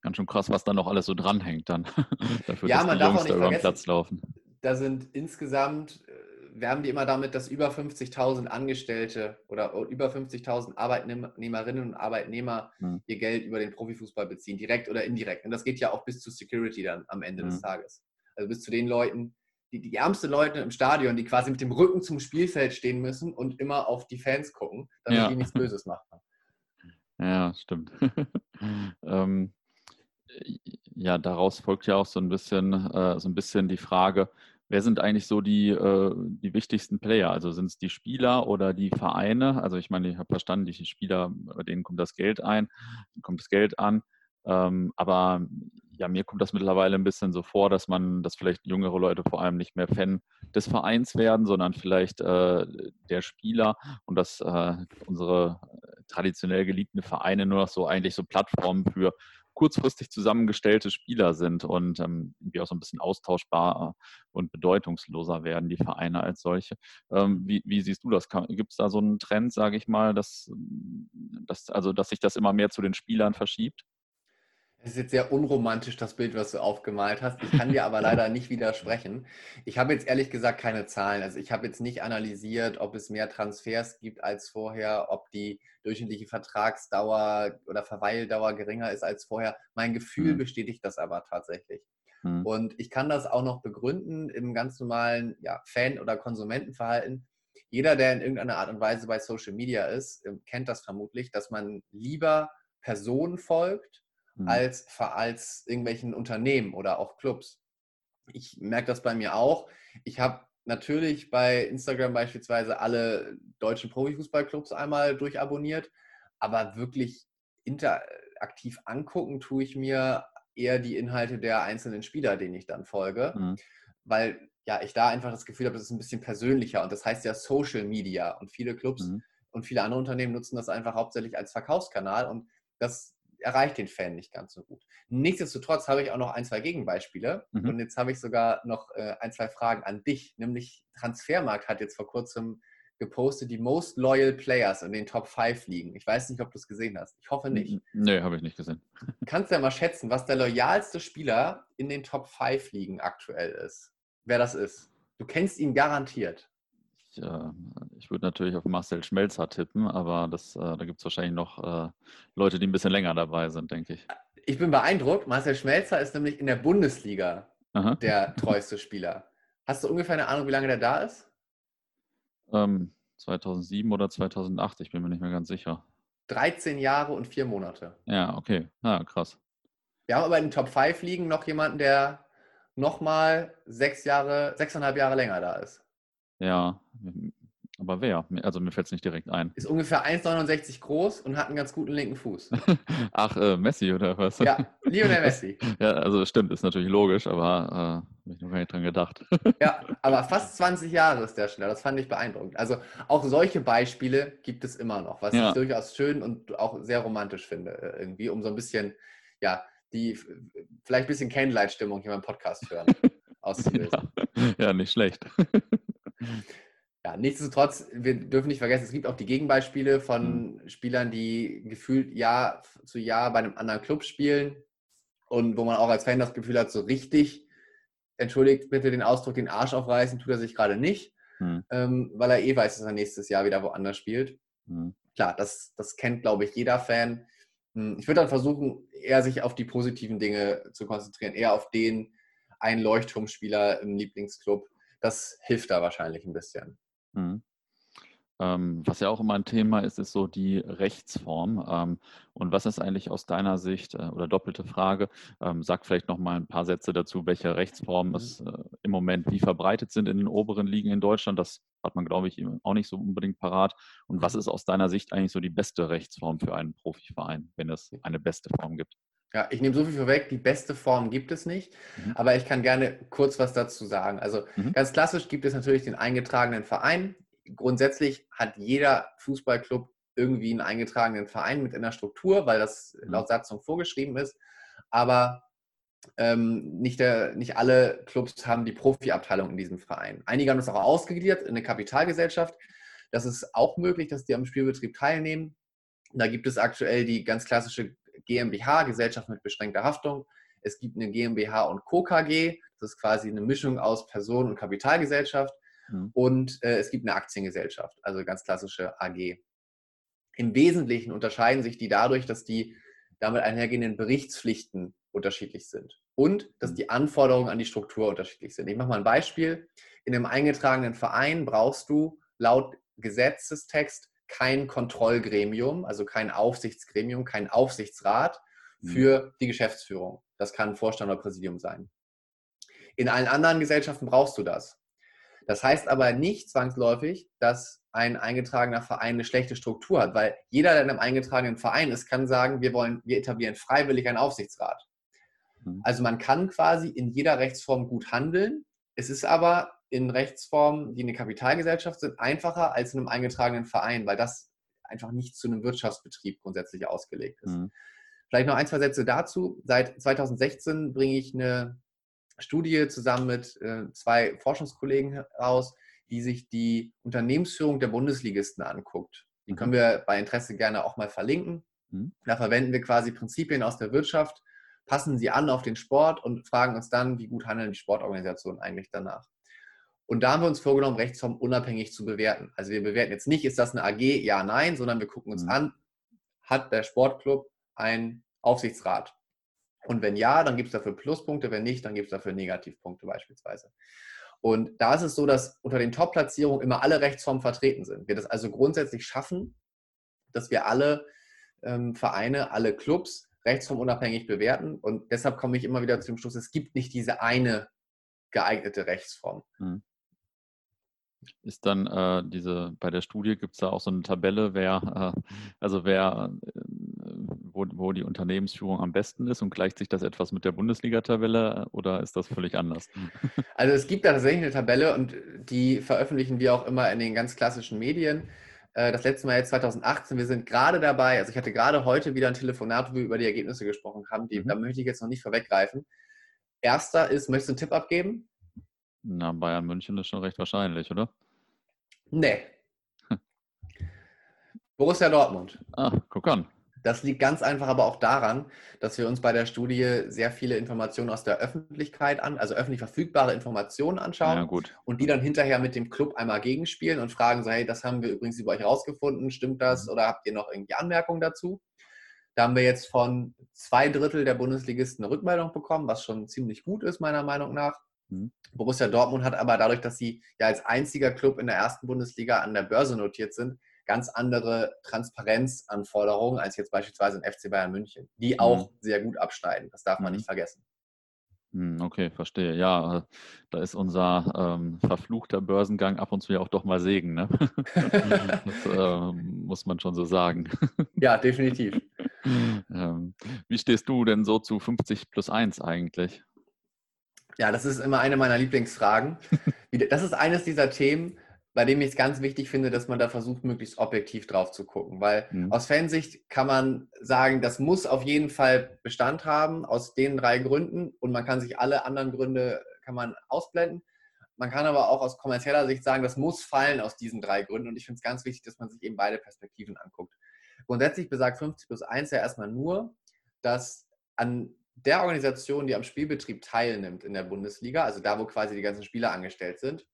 ganz schön krass, was da noch alles so dranhängt dann. Dafür, ja, man darf Jungs auch nicht da vergessen, Platz laufen. Da sind insgesamt, äh, werben die immer damit, dass über 50.000 Angestellte oder über 50.000 Arbeitnehmerinnen und Arbeitnehmer hm. ihr Geld über den Profifußball beziehen, direkt oder indirekt. Und das geht ja auch bis zu Security dann am Ende hm. des Tages. Also bis zu den Leuten, die, die ärmsten Leute im Stadion, die quasi mit dem Rücken zum Spielfeld stehen müssen und immer auf die Fans gucken, damit ja. die nichts Böses machen. Ja, stimmt. ähm, ja, daraus folgt ja auch so ein bisschen, äh, so ein bisschen die Frage, wer sind eigentlich so die, äh, die wichtigsten Player? Also sind es die Spieler oder die Vereine? Also ich meine, ich habe verstanden, die Spieler, bei denen kommt das Geld ein, kommt das Geld an. Ähm, aber ja, mir kommt das mittlerweile ein bisschen so vor, dass man, dass vielleicht jüngere Leute vor allem nicht mehr Fan des Vereins werden, sondern vielleicht äh, der Spieler und dass äh, unsere traditionell geliebten Vereine nur noch so eigentlich so Plattformen für kurzfristig zusammengestellte Spieler sind und ähm, irgendwie auch so ein bisschen austauschbar und bedeutungsloser werden, die Vereine als solche. Ähm, wie, wie, siehst du das? Gibt es da so einen Trend, sage ich mal, dass, dass, also, dass sich das immer mehr zu den Spielern verschiebt? Es ist jetzt sehr unromantisch, das Bild, was du aufgemalt hast. Ich kann dir aber leider nicht widersprechen. Ich habe jetzt ehrlich gesagt keine Zahlen. Also ich habe jetzt nicht analysiert, ob es mehr Transfers gibt als vorher, ob die durchschnittliche Vertragsdauer oder Verweildauer geringer ist als vorher. Mein Gefühl mhm. bestätigt das aber tatsächlich. Mhm. Und ich kann das auch noch begründen im ganz normalen ja, Fan- oder Konsumentenverhalten. Jeder, der in irgendeiner Art und Weise bei Social Media ist, ähm, kennt das vermutlich, dass man lieber Personen folgt, mhm. als, als irgendwelchen Unternehmen oder auch Clubs. Ich merke das bei mir auch. Ich habe natürlich bei Instagram beispielsweise alle deutschen Profifußballclubs einmal durchabonniert, aber wirklich interaktiv angucken tue ich mir eher die Inhalte der einzelnen Spieler, denen ich dann folge, mhm. weil ja ich da einfach das Gefühl habe, es ist ein bisschen persönlicher und das heißt ja Social Media und viele Clubs mhm. und viele andere Unternehmen nutzen das einfach hauptsächlich als Verkaufskanal und das erreicht den Fan nicht ganz so gut. Nichtsdestotrotz habe ich auch noch ein, zwei Gegenbeispiele. Mhm. Und jetzt habe ich sogar noch äh, ein, zwei Fragen an dich. Nämlich Transfermarkt hat jetzt vor kurzem gepostet, die Most Loyal Players in den Top 5 liegen. Ich weiß nicht, ob du es gesehen hast. Ich hoffe nicht. Nee, habe ich nicht gesehen. Kannst du ja mal schätzen, was der loyalste Spieler in den Top 5 liegen aktuell ist? Wer das ist? Du kennst ihn garantiert. Ich, äh, ich würde natürlich auf Marcel Schmelzer tippen, aber das, äh, da gibt es wahrscheinlich noch äh, Leute, die ein bisschen länger dabei sind, denke ich. Ich bin beeindruckt. Marcel Schmelzer ist nämlich in der Bundesliga Aha. der treueste Spieler. Hast du ungefähr eine Ahnung, wie lange der da ist? Ähm, 2007 oder 2008, ich bin mir nicht mehr ganz sicher. 13 Jahre und vier Monate. Ja, okay. Ja, krass. Wir haben aber in den Top 5 liegen noch jemanden, der nochmal sechs Jahre, sechseinhalb Jahre länger da ist. Ja, aber wer? Also mir fällt es nicht direkt ein. Ist ungefähr 1,69 groß und hat einen ganz guten linken Fuß. Ach, äh, Messi oder was? Ja, Lionel Messi. Ja, also stimmt, ist natürlich logisch, aber äh, habe ich noch gar nicht dran gedacht. Ja, aber fast 20 Jahre ist der schnell. Das fand ich beeindruckend. Also auch solche Beispiele gibt es immer noch, was Ja. ich durchaus schön und auch sehr romantisch finde, äh, irgendwie, um so ein bisschen, ja, die vielleicht ein bisschen Candlelight-Stimmung hier beim Podcast hören auszulösen. Ja, ja, nicht schlecht. Ja, nichtsdestotrotz, wir dürfen nicht vergessen, es gibt auch die Gegenbeispiele von Mhm. Spielern, die gefühlt Jahr zu Jahr bei einem anderen Club spielen und wo man auch als Fan das Gefühl hat, so richtig, entschuldigt bitte den Ausdruck, den Arsch aufreißen, tut er sich gerade nicht, Hm, ähm, weil er eh weiß, dass er nächstes Jahr wieder woanders spielt. hm, Klar, das, das kennt, glaube ich, jeder Fan. Hm, Ich würde dann versuchen, eher sich auf die positiven Dinge zu konzentrieren, eher auf den einen Leuchtturmspieler im Lieblingsclub. Das hilft da wahrscheinlich ein bisschen. hm. Ähm, was ja auch immer ein Thema ist, ist so die Rechtsform. Ähm, und was ist eigentlich aus deiner Sicht, äh, oder doppelte Frage, ähm, sag vielleicht noch mal ein paar Sätze dazu, welche Rechtsformen es äh, im Moment wie verbreitet sind in den oberen Ligen in Deutschland. Das hat man, glaube ich, auch nicht so unbedingt parat. Und was ist aus deiner Sicht eigentlich so die beste Rechtsform für einen Profiverein, wenn es eine beste Form gibt? Ja, ich nehme so viel vorweg, die beste Form gibt es nicht, Mhm. aber ich kann gerne kurz was dazu sagen. Also Mhm. ganz klassisch gibt es natürlich den eingetragenen Verein. Grundsätzlich hat jeder Fußballclub irgendwie einen eingetragenen Verein mit in der Struktur, weil das Mhm. laut Satzung vorgeschrieben ist. Aber ähm, nicht, der, nicht alle Clubs haben die Profiabteilung in diesem Verein. Einige haben das auch ausgegliedert in eine Kapitalgesellschaft. Das ist auch möglich, dass die am Spielbetrieb teilnehmen. Da gibt es aktuell die ganz klassische GmbH, Gesellschaft mit beschränkter Haftung. Es gibt eine GmbH und Co. KG, das ist quasi eine Mischung aus Person- und Kapitalgesellschaft. Mhm. Und äh, es gibt eine Aktiengesellschaft, also ganz klassische AG. Im Wesentlichen unterscheiden sich die dadurch, dass die damit einhergehenden Berichtspflichten unterschiedlich sind und dass Mhm. die Anforderungen an die Struktur unterschiedlich sind. Ich mache mal ein Beispiel. In einem eingetragenen Verein brauchst du laut Gesetzestext kein Kontrollgremium, also kein Aufsichtsgremium, kein Aufsichtsrat Mhm. für die Geschäftsführung. Das kann Vorstand oder Präsidium sein. In allen anderen Gesellschaften brauchst du das. Das heißt aber nicht zwangsläufig, dass ein eingetragener Verein eine schlechte Struktur hat, weil jeder, der in einem eingetragenen Verein ist, kann sagen, wir wollen, wir etablieren freiwillig einen Aufsichtsrat. Mhm. Also man kann quasi in jeder Rechtsform gut handeln. Es ist aber in Rechtsformen, die eine Kapitalgesellschaft sind, einfacher als in einem eingetragenen Verein, weil das einfach nicht zu einem Wirtschaftsbetrieb grundsätzlich ausgelegt ist. Mhm. Vielleicht noch ein, zwei Sätze dazu. Seit 2016 bringe ich eine Studie zusammen mit äh, zwei Forschungskollegen heraus, die sich die Unternehmensführung der Bundesligisten anguckt. Die Mhm. können wir bei Interesse gerne auch mal verlinken. Mhm. Da verwenden wir quasi Prinzipien aus der Wirtschaft, passen sie an auf den Sport und fragen uns dann, wie gut handeln die Sportorganisationen eigentlich danach. Und da haben wir uns vorgenommen, Rechtsform unabhängig zu bewerten. Also wir bewerten jetzt nicht, ist das eine AG, ja, nein, sondern wir gucken uns Mhm. an, hat der Sportclub einen Aufsichtsrat? Und wenn ja, dann gibt es dafür Pluspunkte, wenn nicht, dann gibt es dafür Negativpunkte beispielsweise. Und da ist es so, dass unter den Top-Platzierungen immer alle Rechtsformen vertreten sind. Wir das also grundsätzlich schaffen, dass wir alle ähm, Vereine, alle Clubs rechtsformunabhängig bewerten. Und deshalb komme ich immer wieder zum Schluss, es gibt nicht diese eine geeignete Rechtsform. Ist dann äh, diese, bei der Studie gibt es da auch so eine Tabelle, wer, äh, also wer, äh, wo, wo die Unternehmensführung am besten ist und gleicht sich das etwas mit der Bundesliga-Tabelle äh, oder ist das völlig anders? Also es gibt da tatsächlich eine Tabelle und die veröffentlichen wir auch immer in den ganz klassischen Medien. Äh, Das letzte Mal jetzt 2018, wir sind gerade dabei, also ich hatte gerade heute wieder ein Telefonat, wo wir über die Ergebnisse gesprochen haben, die, Mhm. da möchte ich jetzt noch nicht vorweggreifen. Erster ist, möchtest du einen Tipp abgeben? Na, Bayern München ist schon recht wahrscheinlich, oder? Nee. Borussia Dortmund. Ah, guck an. Das liegt ganz einfach aber auch daran, dass wir uns bei der Studie sehr viele Informationen aus der Öffentlichkeit an, also öffentlich verfügbare Informationen anschauen Ja, gut. und die dann hinterher mit dem Club einmal gegenspielen und fragen so, hey, das haben wir übrigens über euch rausgefunden, stimmt das Mhm. oder habt ihr noch irgendwie Anmerkungen dazu? Da haben wir jetzt von zwei Drittel der Bundesligisten eine Rückmeldung bekommen, was schon ziemlich gut ist, meiner Meinung nach. Mhm. Borussia Dortmund hat aber dadurch, dass sie ja als einziger Club in der ersten Bundesliga an der Börse notiert sind, ganz andere Transparenzanforderungen als jetzt beispielsweise ein FC Bayern München, die Mhm. auch sehr gut abschneiden. Das darf man Mhm. nicht vergessen. Hm, Okay, verstehe. Ja, da ist unser ähm, verfluchter Börsengang ab und zu ja auch doch mal Segen, ne? Das äh, muss man schon so sagen. Ja, definitiv. ähm, wie stehst du denn so zu 50 plus 1 eigentlich? Ja, das ist immer eine meiner Lieblingsfragen. Das ist eines dieser Themen, bei dem ich es ganz wichtig finde, dass man da versucht, möglichst objektiv drauf zu gucken. Weil mhm. aus Fansicht kann man sagen, das muss auf jeden Fall Bestand haben, aus den drei Gründen. Und man kann sich alle anderen Gründe kann man ausblenden. Man kann aber auch aus kommerzieller Sicht sagen, das muss fallen aus diesen drei Gründen. Und ich finde es ganz wichtig, dass man sich eben beide Perspektiven anguckt. Grundsätzlich besagt 50 plus 1 ja erstmal nur, dass an der Organisation, die am Spielbetrieb teilnimmt in der Bundesliga, also da, wo quasi die ganzen Spieler angestellt sind,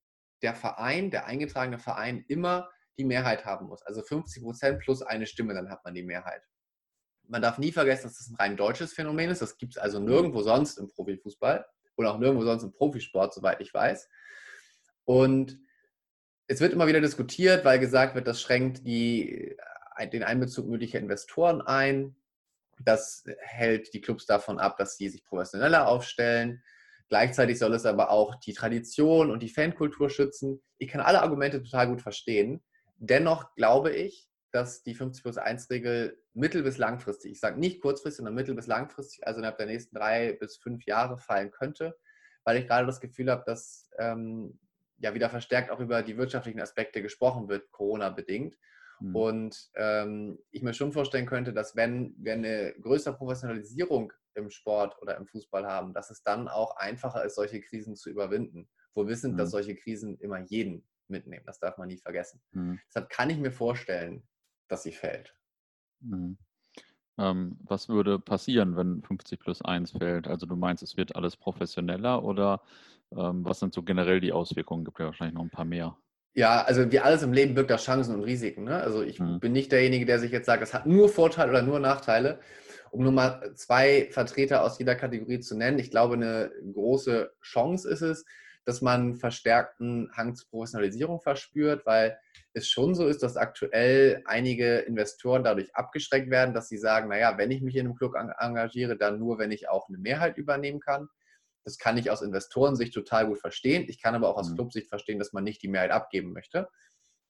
der Verein, der eingetragene Verein immer die Mehrheit haben muss. Also 50 Prozent plus eine Stimme, dann hat man die Mehrheit. Man darf nie vergessen, dass das ein rein deutsches Phänomen ist. Das gibt es also nirgendwo sonst im Profifußball oder auch nirgendwo sonst im Profisport, soweit ich weiß. Und es wird immer wieder diskutiert, weil gesagt wird, das schränkt die, äh, den Einbezug möglicher Investoren ein. Das hält die Clubs davon ab, dass sie sich professioneller aufstellen. Gleichzeitig soll es aber auch die Tradition und die Fankultur schützen. Ich kann alle Argumente total gut verstehen. Dennoch glaube ich, dass die 50 plus 1 Regel mittel- bis langfristig, ich sage nicht kurzfristig, sondern mittel- bis langfristig, also innerhalb der nächsten drei bis fünf Jahre fallen könnte, weil ich gerade das Gefühl habe, dass ähm, ja wieder verstärkt auch über die wirtschaftlichen Aspekte gesprochen wird, Corona-bedingt. Mhm. Und ähm, ich mir schon vorstellen könnte, dass wenn wir eine größere Professionalisierung im Sport oder im Fußball haben, dass es dann auch einfacher ist, solche Krisen zu überwinden. Wo wissen, mhm. dass solche Krisen immer jeden mitnehmen. Das darf man nie vergessen. Mhm. Deshalb kann ich mir vorstellen, dass sie fällt. Mhm. Ähm, was würde passieren, wenn 50 plus 1 fällt? Also du meinst, es wird alles professioneller oder ähm, was sind so generell die Auswirkungen? Gibt ja wahrscheinlich noch ein paar mehr. Ja, also wie alles im Leben birgt da Chancen und Risiken. Ne? Also ich mhm. bin nicht derjenige, der sich jetzt sagt, es hat nur Vorteile oder nur Nachteile. Um nur mal zwei Vertreter aus jeder Kategorie zu nennen, ich glaube, eine große Chance ist es, dass man verstärkten Hang zur Professionalisierung verspürt, weil es schon so ist, dass aktuell einige Investoren dadurch abgeschreckt werden, dass sie sagen, naja, wenn ich mich in einem Club engagiere, dann nur, wenn ich auch eine Mehrheit übernehmen kann. Das kann ich aus Investorensicht total gut verstehen. Ich kann aber auch aus mhm. Clubsicht verstehen, dass man nicht die Mehrheit abgeben möchte.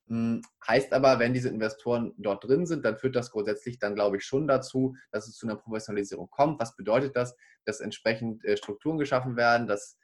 Hm, heißt aber, wenn diese Investoren dort drin sind, dann führt das grundsätzlich dann, glaube ich, schon dazu, dass es zu einer Professionalisierung kommt. Was bedeutet das? Dass entsprechend äh, Strukturen geschaffen werden, dass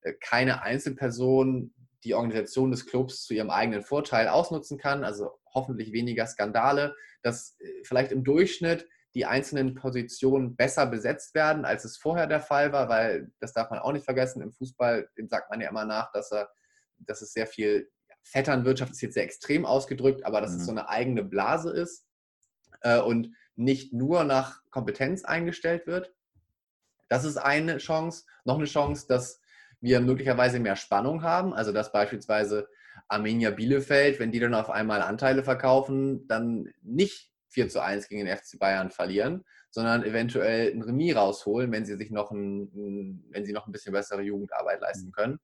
äh, keine Einzelperson die Organisation des Clubs zu ihrem eigenen Vorteil ausnutzen kann, also hoffentlich weniger Skandale, dass äh, vielleicht im Durchschnitt die einzelnen Positionen besser besetzt werden, als es vorher der Fall war, weil das darf man auch nicht vergessen, im Fußball dem sagt man ja immer nach, dass, er, dass es sehr viel Vetternwirtschaft ist jetzt sehr extrem ausgedrückt, aber dass mhm. es so eine eigene Blase ist äh, und nicht nur nach Kompetenz eingestellt wird. Das ist eine Chance. Noch eine Chance, dass wir möglicherweise mehr Spannung haben, also dass beispielsweise Armenia Bielefeld, wenn die dann auf einmal Anteile verkaufen, dann nicht 4 zu 1 gegen den FC Bayern verlieren, sondern eventuell ein Remis rausholen, wenn sie sich noch ein, wenn sie noch ein bisschen bessere Jugendarbeit leisten mhm. können.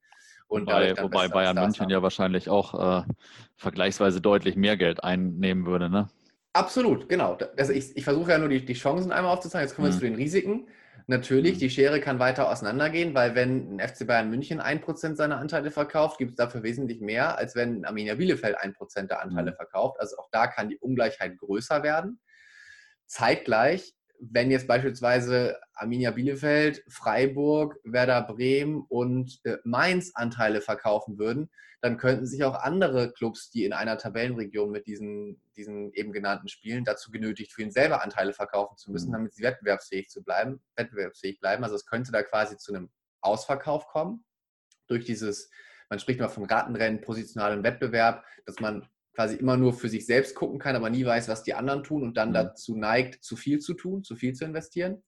Und wobei, wobei Bayern München haben. ja wahrscheinlich auch äh, vergleichsweise deutlich mehr Geld einnehmen würde, ne? Absolut, genau. Also ich, ich versuche ja nur die, die Chancen einmal aufzuzeigen. Jetzt kommen wir mhm. zu den Risiken. Natürlich, mhm. die Schere kann weiter auseinandergehen, weil wenn ein FC Bayern München 1% seiner Anteile verkauft, gibt es dafür wesentlich mehr, als wenn Arminia Bielefeld 1% der Anteile mhm. verkauft. Also auch da kann die Ungleichheit größer werden. Zeitgleich wenn jetzt beispielsweise Arminia Bielefeld, Freiburg, Werder Bremen und äh, Mainz Anteile verkaufen würden, dann könnten sich auch andere Clubs, die in einer Tabellenregion mit diesen, diesen eben genannten Spielen dazu genötigt fühlen, selber Anteile verkaufen zu müssen, mhm. damit sie wettbewerbsfähig zu bleiben, wettbewerbsfähig bleiben. Also es könnte da quasi zu einem Ausverkauf kommen durch dieses, man spricht mal von Ratenrennen, positionalen Wettbewerb, dass man quasi immer nur für sich selbst gucken kann, aber nie weiß, was die anderen tun und dann mhm. dazu neigt, zu viel zu tun, zu viel zu investieren.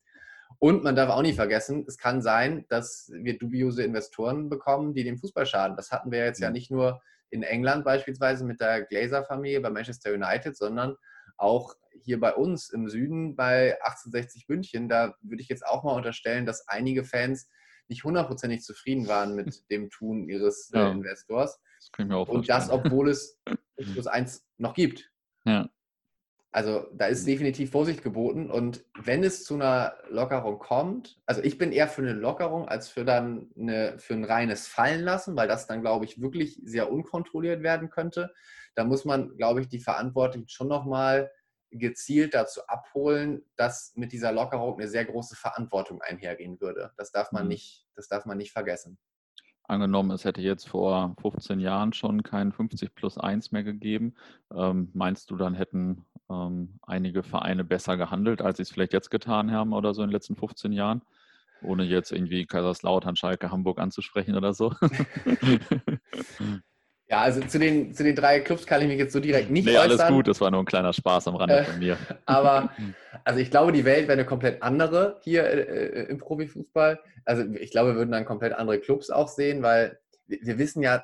Und man darf auch nicht vergessen, es kann sein, dass wir dubiose Investoren bekommen, die dem Fußball schaden. Das hatten wir jetzt mhm. ja nicht nur in England beispielsweise mit der Glazer-Familie bei Manchester United, sondern auch hier bei uns im Süden bei 1860 München. Da würde ich jetzt auch mal unterstellen, dass einige Fans nicht hundertprozentig zufrieden waren mit dem Tun ihres äh, ja. Investors. Das kann ich mir auch Und das, obwohl es plus eins noch gibt. Ja. Also da ist definitiv Vorsicht geboten. Und wenn es zu einer Lockerung kommt, also ich bin eher für eine Lockerung als für dann eine, für ein reines Fallen lassen, weil das dann, glaube ich, wirklich sehr unkontrolliert werden könnte. Da muss man, glaube ich, die Verantwortlichen schon nochmal gezielt dazu abholen, dass mit dieser Lockerung eine sehr große Verantwortung einhergehen würde. Das darf man, mhm. nicht, das darf man nicht vergessen. Angenommen, es hätte jetzt vor 15 Jahren schon kein 50 plus 1 mehr gegeben. Ähm, meinst du, dann hätten ähm, einige Vereine besser gehandelt, als sie es vielleicht jetzt getan haben oder so in den letzten 15 Jahren? Ohne jetzt irgendwie Kaiserslautern, Schalke, Hamburg anzusprechen oder so. Ja, also zu den, zu den drei Clubs kann ich mich jetzt so direkt nicht nee, äußern. alles gut, das war nur ein kleiner Spaß am Rande äh, von mir. Aber also ich glaube, die Welt wäre eine komplett andere hier äh, äh, im Profifußball. Also ich glaube, wir würden dann komplett andere Clubs auch sehen, weil wir, wir wissen ja,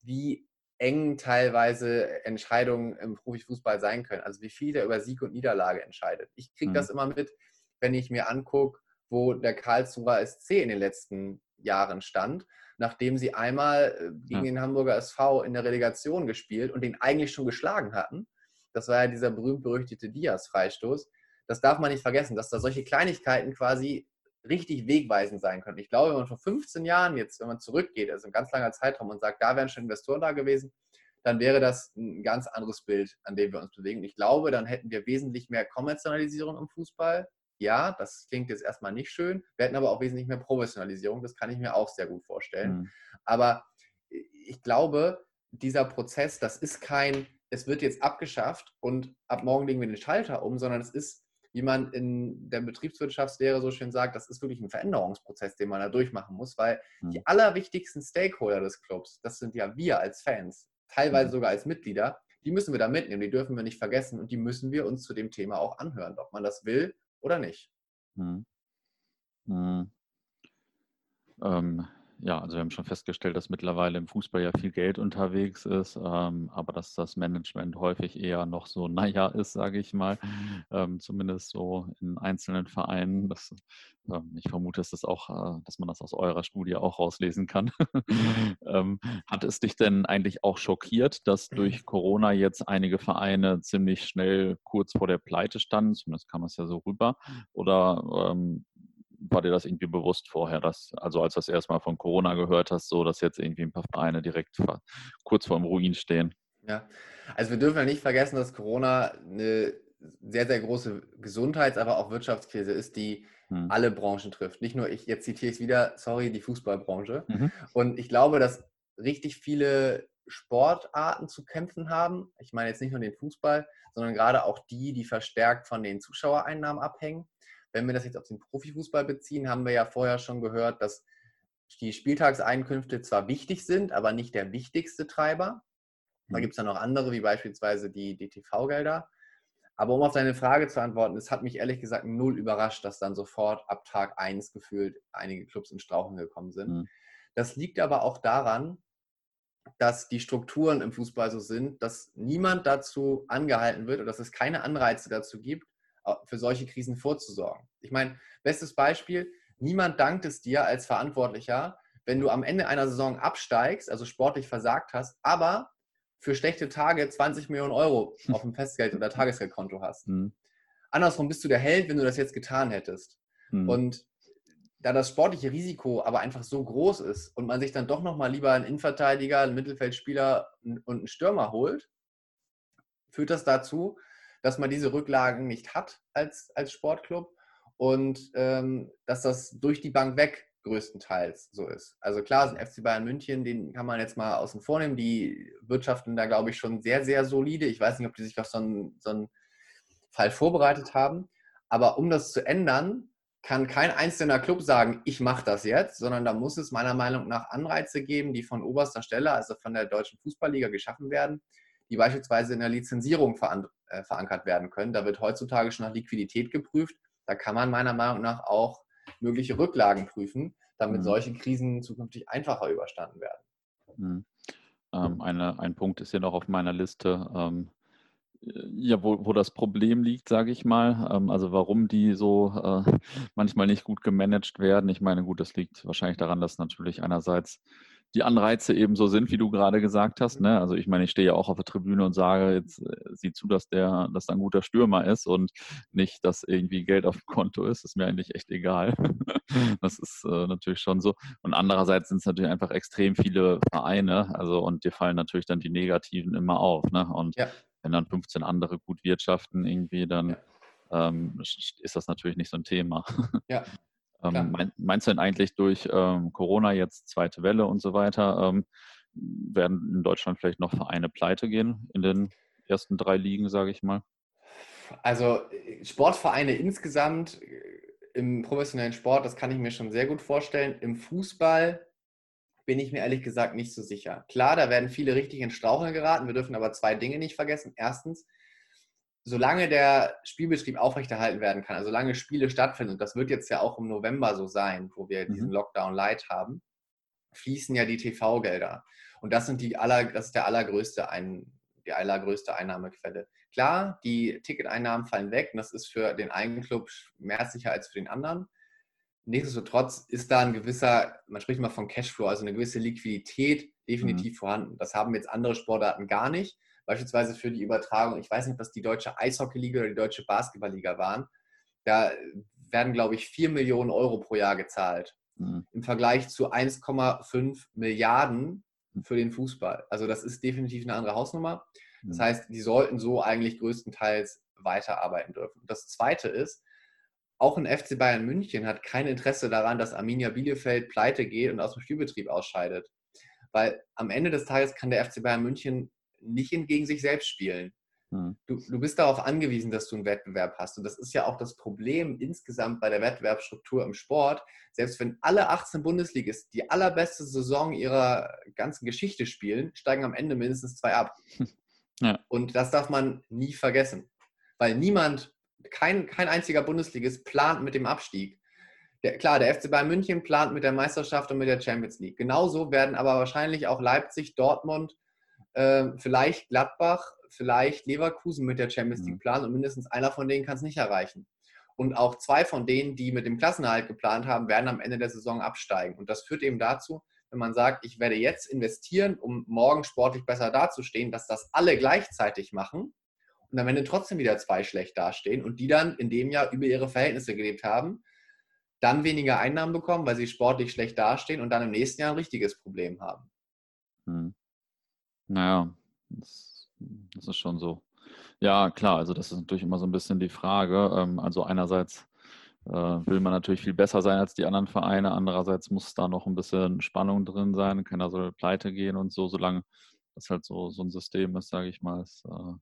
wie eng teilweise Entscheidungen im Profifußball sein können. Also wie viel der über Sieg und Niederlage entscheidet. Ich kriege mhm. das immer mit, wenn ich mir angucke, wo der Karlsruher SC in den letzten Jahren stand nachdem sie einmal äh, gegen den Hamburger SV in der Relegation gespielt und den eigentlich schon geschlagen hatten. Das war ja dieser berühmt-berüchtigte Diaz-Freistoß. Das darf man nicht vergessen, dass da solche Kleinigkeiten quasi richtig wegweisend sein können. Ich glaube, wenn man vor 15 Jahren jetzt, wenn man zurückgeht, also ein ganz langer Zeitraum und sagt, da wären schon Investoren da gewesen, dann wäre das ein ganz anderes Bild, an dem wir uns bewegen. Ich glaube, dann hätten wir wesentlich mehr Kommerzialisierung im Fußball ja, das klingt jetzt erstmal nicht schön. Wir hätten aber auch wesentlich mehr Professionalisierung. Das kann ich mir auch sehr gut vorstellen. Mhm. Aber ich glaube, dieser Prozess, das ist kein, es wird jetzt abgeschafft und ab morgen legen wir den Schalter um, sondern es ist, wie man in der Betriebswirtschaftslehre so schön sagt, das ist wirklich ein Veränderungsprozess, den man da durchmachen muss, weil mhm. die allerwichtigsten Stakeholder des Clubs, das sind ja wir als Fans, teilweise mhm. sogar als Mitglieder, die müssen wir da mitnehmen, die dürfen wir nicht vergessen und die müssen wir uns zu dem Thema auch anhören, ob man das will oder nicht. Hm. Hm. Ähm, ja, also wir haben schon festgestellt, dass mittlerweile im Fußball ja viel Geld unterwegs ist, ähm, aber dass das Management häufig eher noch so naja ist, sage ich mal, ähm, zumindest so in einzelnen Vereinen. Das, ähm, ich vermute, dass, das auch, äh, dass man das aus eurer Studie auch rauslesen kann. Ähm, hat es dich denn eigentlich auch schockiert, dass durch Corona jetzt einige Vereine ziemlich schnell kurz vor der Pleite standen? Zumindest kam es ja so rüber. Oder ähm, war dir das irgendwie bewusst vorher, dass, also als du das erstmal von Corona gehört hast, so dass jetzt irgendwie ein paar Vereine direkt kurz vor dem Ruin stehen? Ja, also wir dürfen ja nicht vergessen, dass Corona eine sehr, sehr große Gesundheits-, aber auch Wirtschaftskrise ist, die hm. alle Branchen trifft. Nicht nur ich, jetzt zitiere ich es wieder, sorry, die Fußballbranche. Mhm. Und ich glaube, dass richtig viele Sportarten zu kämpfen haben. Ich meine jetzt nicht nur den Fußball, sondern gerade auch die, die verstärkt von den Zuschauereinnahmen abhängen. Wenn wir das jetzt auf den Profifußball beziehen, haben wir ja vorher schon gehört, dass die Spieltagseinkünfte zwar wichtig sind, aber nicht der wichtigste Treiber. Da mhm. gibt es dann noch andere, wie beispielsweise die, die TV-Gelder. Aber um auf deine Frage zu antworten, es hat mich ehrlich gesagt null überrascht, dass dann sofort ab Tag 1 gefühlt einige Clubs in Strauchen gekommen sind. Mhm. Das liegt aber auch daran, dass die Strukturen im Fußball so sind, dass niemand dazu angehalten wird oder dass es keine Anreize dazu gibt, für solche Krisen vorzusorgen. Ich meine, bestes Beispiel, niemand dankt es dir als Verantwortlicher, wenn du am Ende einer Saison absteigst, also sportlich versagt hast, aber für schlechte Tage 20 Millionen Euro auf dem Festgeld- oder Tagesgeldkonto hast. Mhm. Andersrum bist du der Held, wenn du das jetzt getan hättest. Mhm. Und da das sportliche Risiko aber einfach so groß ist und man sich dann doch nochmal lieber einen Innenverteidiger, einen Mittelfeldspieler und einen Stürmer holt, führt das dazu, dass man diese Rücklagen nicht hat als, als Sportclub und ähm, dass das durch die Bank weg größtenteils so ist. Also klar sind FC Bayern München, den kann man jetzt mal außen vor nehmen. Die wirtschaften da, glaube ich, schon sehr, sehr solide. Ich weiß nicht, ob die sich auf so einen, so einen Fall vorbereitet haben. Aber um das zu ändern, kann kein einzelner Club sagen, ich mache das jetzt, sondern da muss es meiner Meinung nach Anreize geben, die von oberster Stelle, also von der Deutschen Fußballliga geschaffen werden, die beispielsweise in der Lizenzierung äh, verankert werden können. Da wird heutzutage schon nach Liquidität geprüft. Da kann man meiner Meinung nach auch mögliche Rücklagen prüfen, damit mhm. solche Krisen zukünftig einfacher überstanden werden. Mhm. Ähm, eine, ein Punkt ist hier noch auf meiner Liste. Ähm, ja, wo, wo das Problem liegt, sage ich mal. Ähm, also warum die so äh, manchmal nicht gut gemanagt werden. Ich meine, gut, das liegt wahrscheinlich daran, dass natürlich einerseits die Anreize eben so sind, wie du gerade gesagt hast. Ne? Also ich meine, ich stehe ja auch auf der Tribüne und sage, jetzt äh, sieh zu, dass der, dass da ein guter Stürmer ist und nicht, dass irgendwie Geld auf dem Konto ist. ist mir eigentlich echt egal. das ist äh, natürlich schon so. Und andererseits sind es natürlich einfach extrem viele Vereine. Also und dir fallen natürlich dann die Negativen immer auf. Ne? Und ja. wenn dann 15 andere gut wirtschaften irgendwie, dann ja. ähm, ist das natürlich nicht so ein Thema. Ja. Ähm, mein, meinst du denn eigentlich durch ähm, Corona jetzt zweite Welle und so weiter, ähm, werden in Deutschland vielleicht noch Vereine pleite gehen in den ersten drei Ligen, sage ich mal? Also äh, Sportvereine insgesamt äh, im professionellen Sport, das kann ich mir schon sehr gut vorstellen. Im Fußball bin ich mir ehrlich gesagt nicht so sicher. Klar, da werden viele richtig in Straucheln geraten. Wir dürfen aber zwei Dinge nicht vergessen. Erstens, solange der Spielbetrieb aufrechterhalten werden kann, also solange Spiele stattfinden, und das wird jetzt ja auch im November so sein, wo wir diesen mhm. Lockdown Light haben, fließen ja die TV-Gelder. Und das sind die aller, das ist der allergrößte ein, die allergrößte Einnahmequelle. Klar, die Ticketeinnahmen fallen weg und das ist für den einen Club mehr sicher als für den anderen. Nichtsdestotrotz ist da ein gewisser, man spricht mal von Cashflow, also eine gewisse Liquidität definitiv mhm. vorhanden. Das haben jetzt andere Sportarten gar nicht. Beispielsweise für die Übertragung, ich weiß nicht, was die deutsche Eishockeyliga oder die deutsche Basketballliga waren. Da werden, glaube ich, 4 Millionen Euro pro Jahr gezahlt. Mhm. Im Vergleich zu 1,5 Milliarden mhm. für den Fußball. Also das ist definitiv eine andere Hausnummer. Das mhm. heißt, die sollten so eigentlich größtenteils weiterarbeiten dürfen. Das Zweite ist, auch ein FC Bayern München hat kein Interesse daran, dass Arminia Bielefeld pleite geht und aus dem Spielbetrieb ausscheidet. Weil am Ende des Tages kann der FC Bayern München nicht gegen sich selbst spielen. Hm. Du, du bist darauf angewiesen, dass du einen Wettbewerb hast. Und das ist ja auch das Problem insgesamt bei der Wettbewerbsstruktur im Sport. Selbst wenn alle 18 Bundesligisten die allerbeste Saison ihrer ganzen Geschichte spielen, steigen am Ende mindestens zwei ab. Ja. Und das darf man nie vergessen. Weil niemand kein, kein einziger Bundesligist plant mit dem Abstieg. Der, klar, der FC Bayern München plant mit der Meisterschaft und mit der Champions League. Genauso werden aber wahrscheinlich auch Leipzig, Dortmund, äh, vielleicht Gladbach, vielleicht Leverkusen mit der Champions League mhm. planen und mindestens einer von denen kann es nicht erreichen. Und auch zwei von denen, die mit dem Klassenerhalt geplant haben, werden am Ende der Saison absteigen. Und das führt eben dazu, wenn man sagt, ich werde jetzt investieren, um morgen sportlich besser dazustehen, dass das alle gleichzeitig machen, und am Ende trotzdem wieder zwei schlecht dastehen und die dann in dem Jahr über ihre Verhältnisse gelebt haben, dann weniger Einnahmen bekommen, weil sie sportlich schlecht dastehen und dann im nächsten Jahr ein richtiges Problem haben. Hm. Naja, das, das, ist schon so. Ja, klar, also das ist natürlich immer so ein bisschen die Frage. Ähm, also einerseits äh, will man natürlich viel besser sein als die anderen Vereine, andererseits muss da noch ein bisschen Spannung drin sein, keiner soll pleite gehen und so, solange das halt so, so ein System ist, sage ich mal, ist, äh,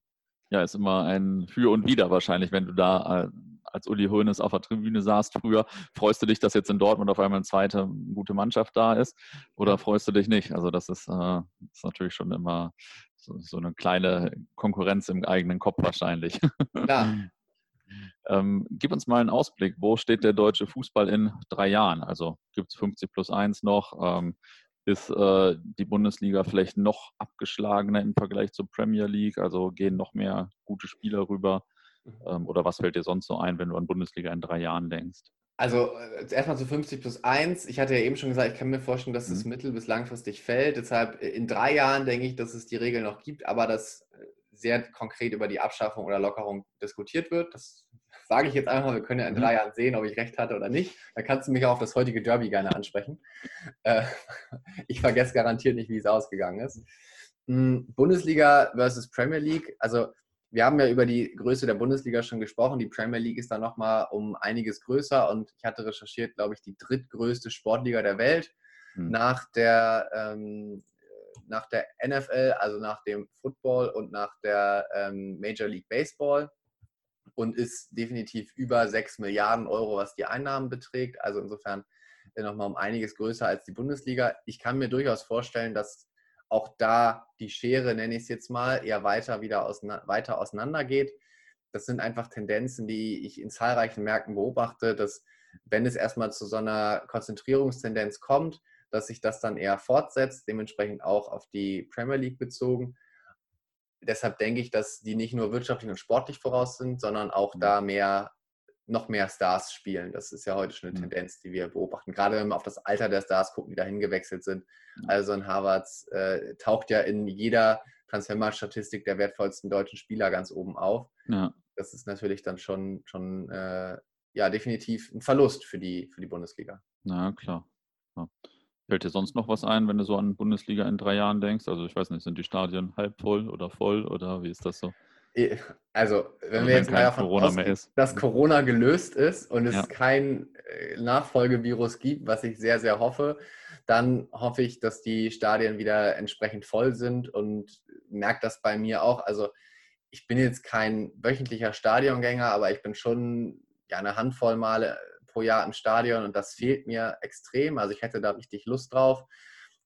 ja, ist immer ein Für und Wider wahrscheinlich, wenn du da äh, als Uli Hoeneß auf der Tribüne saßt früher. Freust du dich, dass jetzt in Dortmund auf einmal eine zweite gute Mannschaft da ist oder freust du dich nicht? Also das ist, äh, ist natürlich schon immer so, so, eine kleine Konkurrenz im eigenen Kopf wahrscheinlich. Ja. ähm, gib uns mal einen Ausblick. Wo steht der deutsche Fußball in drei Jahren? Also gibt es 50 plus 1 noch? Ähm, ist äh, die Bundesliga vielleicht noch abgeschlagener im Vergleich zur Premier League? Also gehen noch mehr gute Spieler rüber? Mhm. Ähm, oder was fällt dir sonst so ein, wenn du an Bundesliga in drei Jahren denkst? Also äh, erstmal zu 50 plus 1. Ich hatte ja eben schon gesagt, ich kann mir vorstellen, dass es mhm. mittel- bis langfristig fällt. Deshalb äh, in drei Jahren denke ich, dass es die Regel noch gibt, aber dass äh, sehr konkret über die Abschaffung oder Lockerung diskutiert wird. Das sage ich jetzt einfach, wir können ja in mhm. drei Jahren sehen, ob ich recht hatte oder nicht. Da kannst du mich auch auf das heutige Derby gerne ansprechen. Ich vergesse garantiert nicht, wie es ausgegangen ist. Hm, Bundesliga versus Premier League. Also wir haben ja über die Größe der Bundesliga schon gesprochen. Die Premier League ist da nochmal um einiges größer und ich hatte recherchiert, glaube ich, die drittgrößte Sportliga der Welt hm. nach der ähm, nach der NFL, also nach dem Football und nach der ähm, Major League Baseball und ist definitiv über 6 Milliarden Euro, was die Einnahmen beträgt. Also insofern nochmal um einiges größer als die Bundesliga. Ich kann mir durchaus vorstellen, dass auch da die Schere, nenne ich es jetzt mal, eher weiter wieder auseinander, weiter auseinander geht. Das sind einfach Tendenzen, die ich in zahlreichen Märkten beobachte, dass wenn es erstmal zu so einer Konzentrierungstendenz kommt, dass sich das dann eher fortsetzt, dementsprechend auch auf die Premier League bezogen deshalb denke ich, dass die nicht nur wirtschaftlich und sportlich voraus sind, sondern auch mhm. da mehr, noch mehr Stars spielen. Das ist ja heute schon eine mhm. Tendenz, die wir beobachten. Gerade wenn wir auf das Alter der Stars gucken, die dahin gewechselt sind. Mhm. Also ein Harvards äh, taucht ja in jeder Transfermarktstatistik der wertvollsten deutschen Spieler ganz oben auf. Ja. Das ist natürlich dann schon, schon äh, ja, definitiv ein Verlust für die, für die Bundesliga. Na klar. Ja. Fällt dir sonst noch was ein, wenn du so an Bundesliga in drei Jahren denkst? Also ich weiß nicht, sind die Stadien halb voll oder voll oder wie ist das so? Also, wenn also wir jetzt mal davon Corona ausgehen, dass Corona gelöst ist und es ja. kein äh, Nachfolgevirus gibt, was ich sehr, sehr hoffe, dann hoffe ich, dass die Stadien wieder entsprechend voll sind und merke das bei mir auch. Also, ich bin jetzt kein wöchentlicher Stadiongänger, aber ich bin schon ja, eine Handvoll Male pro Jahr im Stadion und das fehlt mir extrem. Also, ich hätte da richtig Lust drauf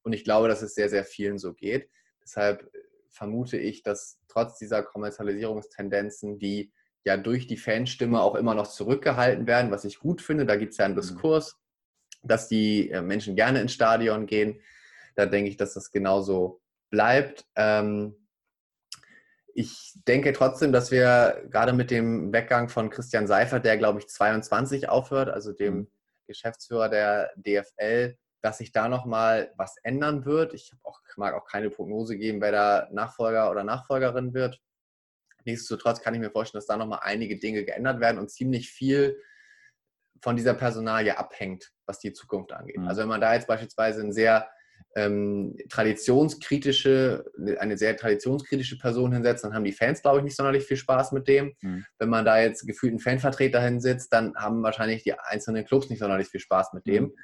und ich glaube, dass es sehr, sehr vielen so geht. Deshalb vermute ich, dass trotz dieser Kommerzialisierungstendenzen, die ja durch die Fanstimme auch immer noch zurückgehalten werden, was ich gut finde, da gibt es ja einen mhm. Diskurs, dass die äh, Menschen gerne ins Stadion gehen. Da denke ich, dass das genauso bleibt. Ähm, ich denke trotzdem, dass wir gerade mit dem Weggang von Christian Seifert, der glaube ich 22 aufhört, also dem mhm. Geschäftsführer der DFL, dass sich da nochmal was ändern wird. Ich auch, mag auch keine Prognose geben, wer da Nachfolger oder Nachfolgerin wird. Nichtsdestotrotz kann ich mir vorstellen, dass da nochmal einige Dinge geändert werden und ziemlich viel von dieser Personalie abhängt, was die Zukunft angeht. Mhm. Also wenn man da jetzt beispielsweise ein sehr ähm, traditionskritische, eine sehr traditionskritische Person hinsetzt, dann haben die Fans, glaube ich, nicht sonderlich viel Spaß mit dem. Mhm. Wenn man da jetzt gefühlt einen Fanvertreter hinsetzt, dann haben wahrscheinlich die einzelnen Clubs nicht sonderlich viel Spaß mit dem. Mhm.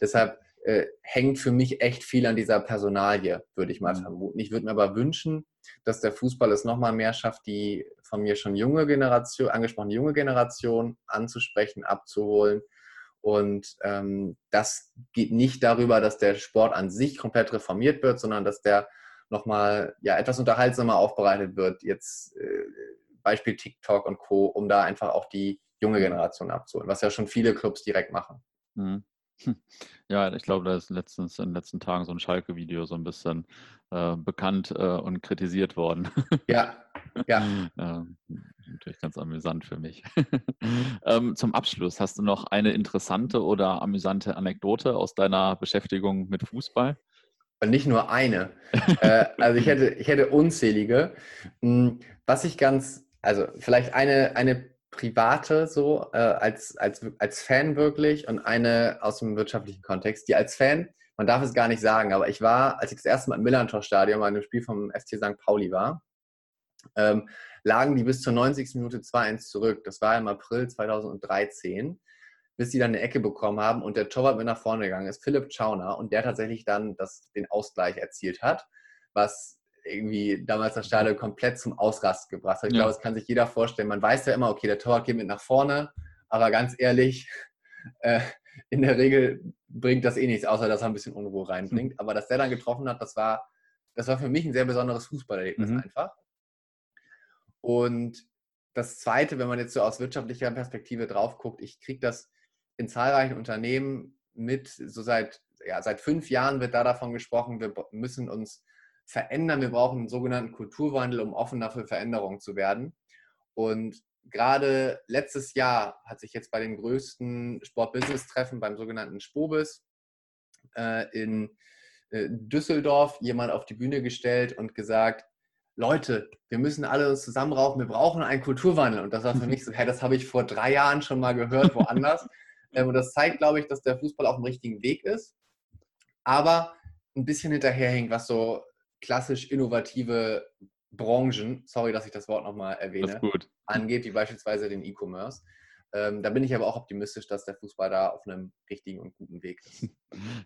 Deshalb äh, hängt für mich echt viel an dieser Personalie, würde ich mal mhm. vermuten. Ich würde mir aber wünschen, dass der Fußball es nochmal mehr schafft, die von mir schon junge Generation, angesprochene junge Generation anzusprechen, abzuholen. Und ähm, das geht nicht darüber, dass der Sport an sich komplett reformiert wird, sondern dass der nochmal ja, etwas unterhaltsamer aufbereitet wird. Jetzt äh, Beispiel TikTok und Co., um da einfach auch die junge Generation abzuholen, was ja schon viele Clubs direkt machen. Mhm. Ja, ich glaube, da ist letztens in den letzten Tagen so ein Schalke-Video so ein bisschen äh, bekannt äh, und kritisiert worden. Ja, ja. äh, natürlich ganz amüsant für mich. ähm, zum Abschluss, hast du noch eine interessante oder amüsante Anekdote aus deiner Beschäftigung mit Fußball? nicht nur eine. Äh, also ich hätte, ich hätte unzählige. Hm, was ich ganz, also vielleicht eine, eine private so äh, als, als, als Fan wirklich und eine aus dem wirtschaftlichen Kontext. Die als Fan, man darf es gar nicht sagen, aber ich war, als ich das erste Mal im Millantor-Stadion bei einem Spiel vom FC St. Pauli war, ähm, lagen die bis zur 90. Minute 2-1 zurück. Das war im April 2013, bis sie dann eine Ecke bekommen haben und der Torwart mit nach vorne gegangen ist, Philipp Schauner, und der tatsächlich dann das, den Ausgleich erzielt hat, was irgendwie damals das Stadion komplett zum Ausrasten gebracht hat. Ich ja. glaube, das kann sich jeder vorstellen. Man weiß ja immer, okay, der Torwart geht mit nach vorne, aber ganz ehrlich, äh, in der Regel bringt das eh nichts, außer dass er ein bisschen Unruhe reinbringt. Mhm. Aber dass der dann getroffen hat, das war, das war für mich ein sehr besonderes Fußballerlebnis mhm. einfach. Und das Zweite, wenn man jetzt so aus wirtschaftlicher Perspektive drauf guckt, ich kriege das in zahlreichen Unternehmen mit, so seit, ja, seit fünf Jahren wird da davon gesprochen, wir müssen uns verändern. Wir brauchen einen sogenannten Kulturwandel, um offener für Veränderungen zu werden. Und gerade letztes Jahr hat sich jetzt bei dem größten Sport-Business-Treffen beim sogenannten Spobis äh, in äh, Düsseldorf jemand auf die Bühne gestellt und gesagt, Leute, wir müssen alle uns zusammenraufen, wir brauchen einen Kulturwandel. Und das war für mich so, hey, das habe ich vor drei Jahren schon mal gehört, woanders. Ähm, und das zeigt, glaube ich, dass der Fußball auf dem richtigen Weg ist, aber ein bisschen hinterherhängt, was so klassisch innovative Branchen, sorry, dass ich das Wort nochmal erwähne, angeht, wie beispielsweise den E-Commerce. Ähm, da bin ich aber auch optimistisch, dass der Fußball da auf einem richtigen und guten Weg ist.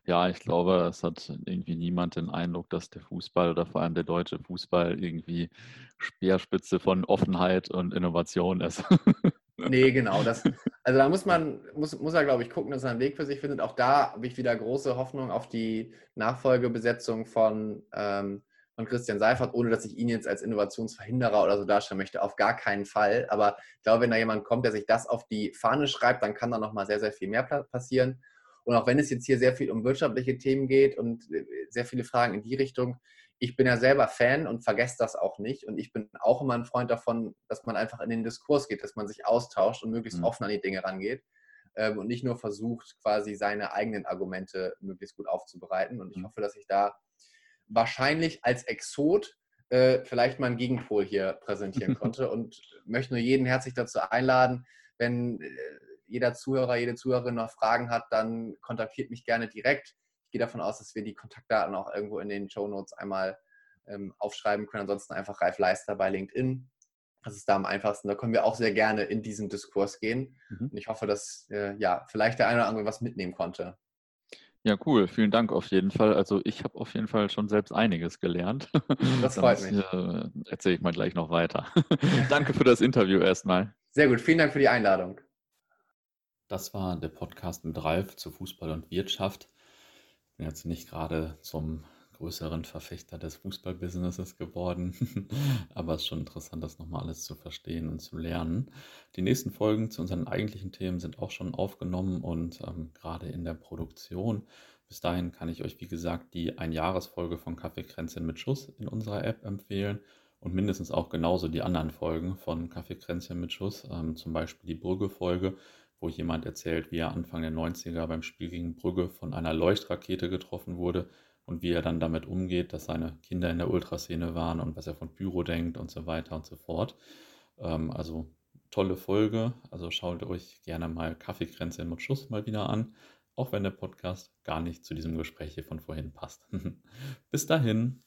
Ja, ich glaube, es hat irgendwie niemand den Eindruck, dass der Fußball oder vor allem der deutsche Fußball irgendwie Speerspitze von Offenheit und Innovation ist. Nee, genau. Das, also da muss man, muss, muss er, glaube ich, gucken, dass er einen Weg für sich findet. Auch da habe ich wieder große Hoffnung auf die Nachfolgebesetzung von, ähm, von Christian Seifert, ohne dass ich ihn jetzt als Innovationsverhinderer oder so darstellen möchte. Auf gar keinen Fall. Aber ich glaube, wenn da jemand kommt, der sich das auf die Fahne schreibt, dann kann da nochmal sehr, sehr viel mehr passieren. Und auch wenn es jetzt hier sehr viel um wirtschaftliche Themen geht und äh, sehr viele Fragen in die Richtung, ich bin ja selber Fan und vergesse das auch nicht. Und ich bin auch immer ein Freund davon, dass man einfach in den Diskurs geht, dass man sich austauscht und möglichst mhm. offen an die Dinge rangeht ähm, und nicht nur versucht, quasi seine eigenen Argumente möglichst gut aufzubereiten. Und ich mhm. hoffe, dass ich da wahrscheinlich als Exot äh, vielleicht mal einen Gegenpol hier präsentieren konnte und möchte nur jeden herzlich dazu einladen, wenn äh, jeder Zuhörer, jede Zuhörerin noch Fragen hat, dann kontaktiert mich gerne direkt gehe davon aus, dass wir die Kontaktdaten auch irgendwo in den Show Notes einmal ähm, aufschreiben können. Ansonsten einfach Ralf Leister bei LinkedIn. Das ist da am einfachsten. Da können wir auch sehr gerne in diesen Diskurs gehen. Mhm. Und ich hoffe, dass äh, ja, vielleicht der eine oder andere was mitnehmen konnte. Ja, cool. Vielen Dank auf jeden Fall. Also ich habe auf jeden Fall schon selbst einiges gelernt. Das freut mich. Äh, Erzähle ich mal gleich noch weiter. Danke für das Interview erstmal. Sehr gut. Vielen Dank für die Einladung. Das war der Podcast mit Ralf zu Fußball und Wirtschaft. Bin jetzt nicht gerade zum größeren Verfechter des Fußballbusinesses geworden. Aber es ist schon interessant, das nochmal alles zu verstehen und zu lernen. Die nächsten Folgen zu unseren eigentlichen Themen sind auch schon aufgenommen und ähm, gerade in der Produktion. Bis dahin kann ich euch, wie gesagt, die Einjahresfolge von Kaffeekränzchen mit Schuss in unserer App empfehlen und mindestens auch genauso die anderen Folgen von Kaffeekränzchen mit Schuss, ähm, zum Beispiel die Brügge-Folge, wo jemand erzählt, wie er Anfang der 90er beim Spiel gegen Brügge von einer Leuchtrakete getroffen wurde und wie er dann damit umgeht, dass seine Kinder in der Ultraszene waren und was er von Pyro denkt und so weiter und so fort. Ähm, also tolle Folge. Also schaut euch gerne mal Kaffeekränze mit Schuss mal wieder an, auch wenn der Podcast gar nicht zu diesem Gespräch hier von vorhin passt. Bis dahin.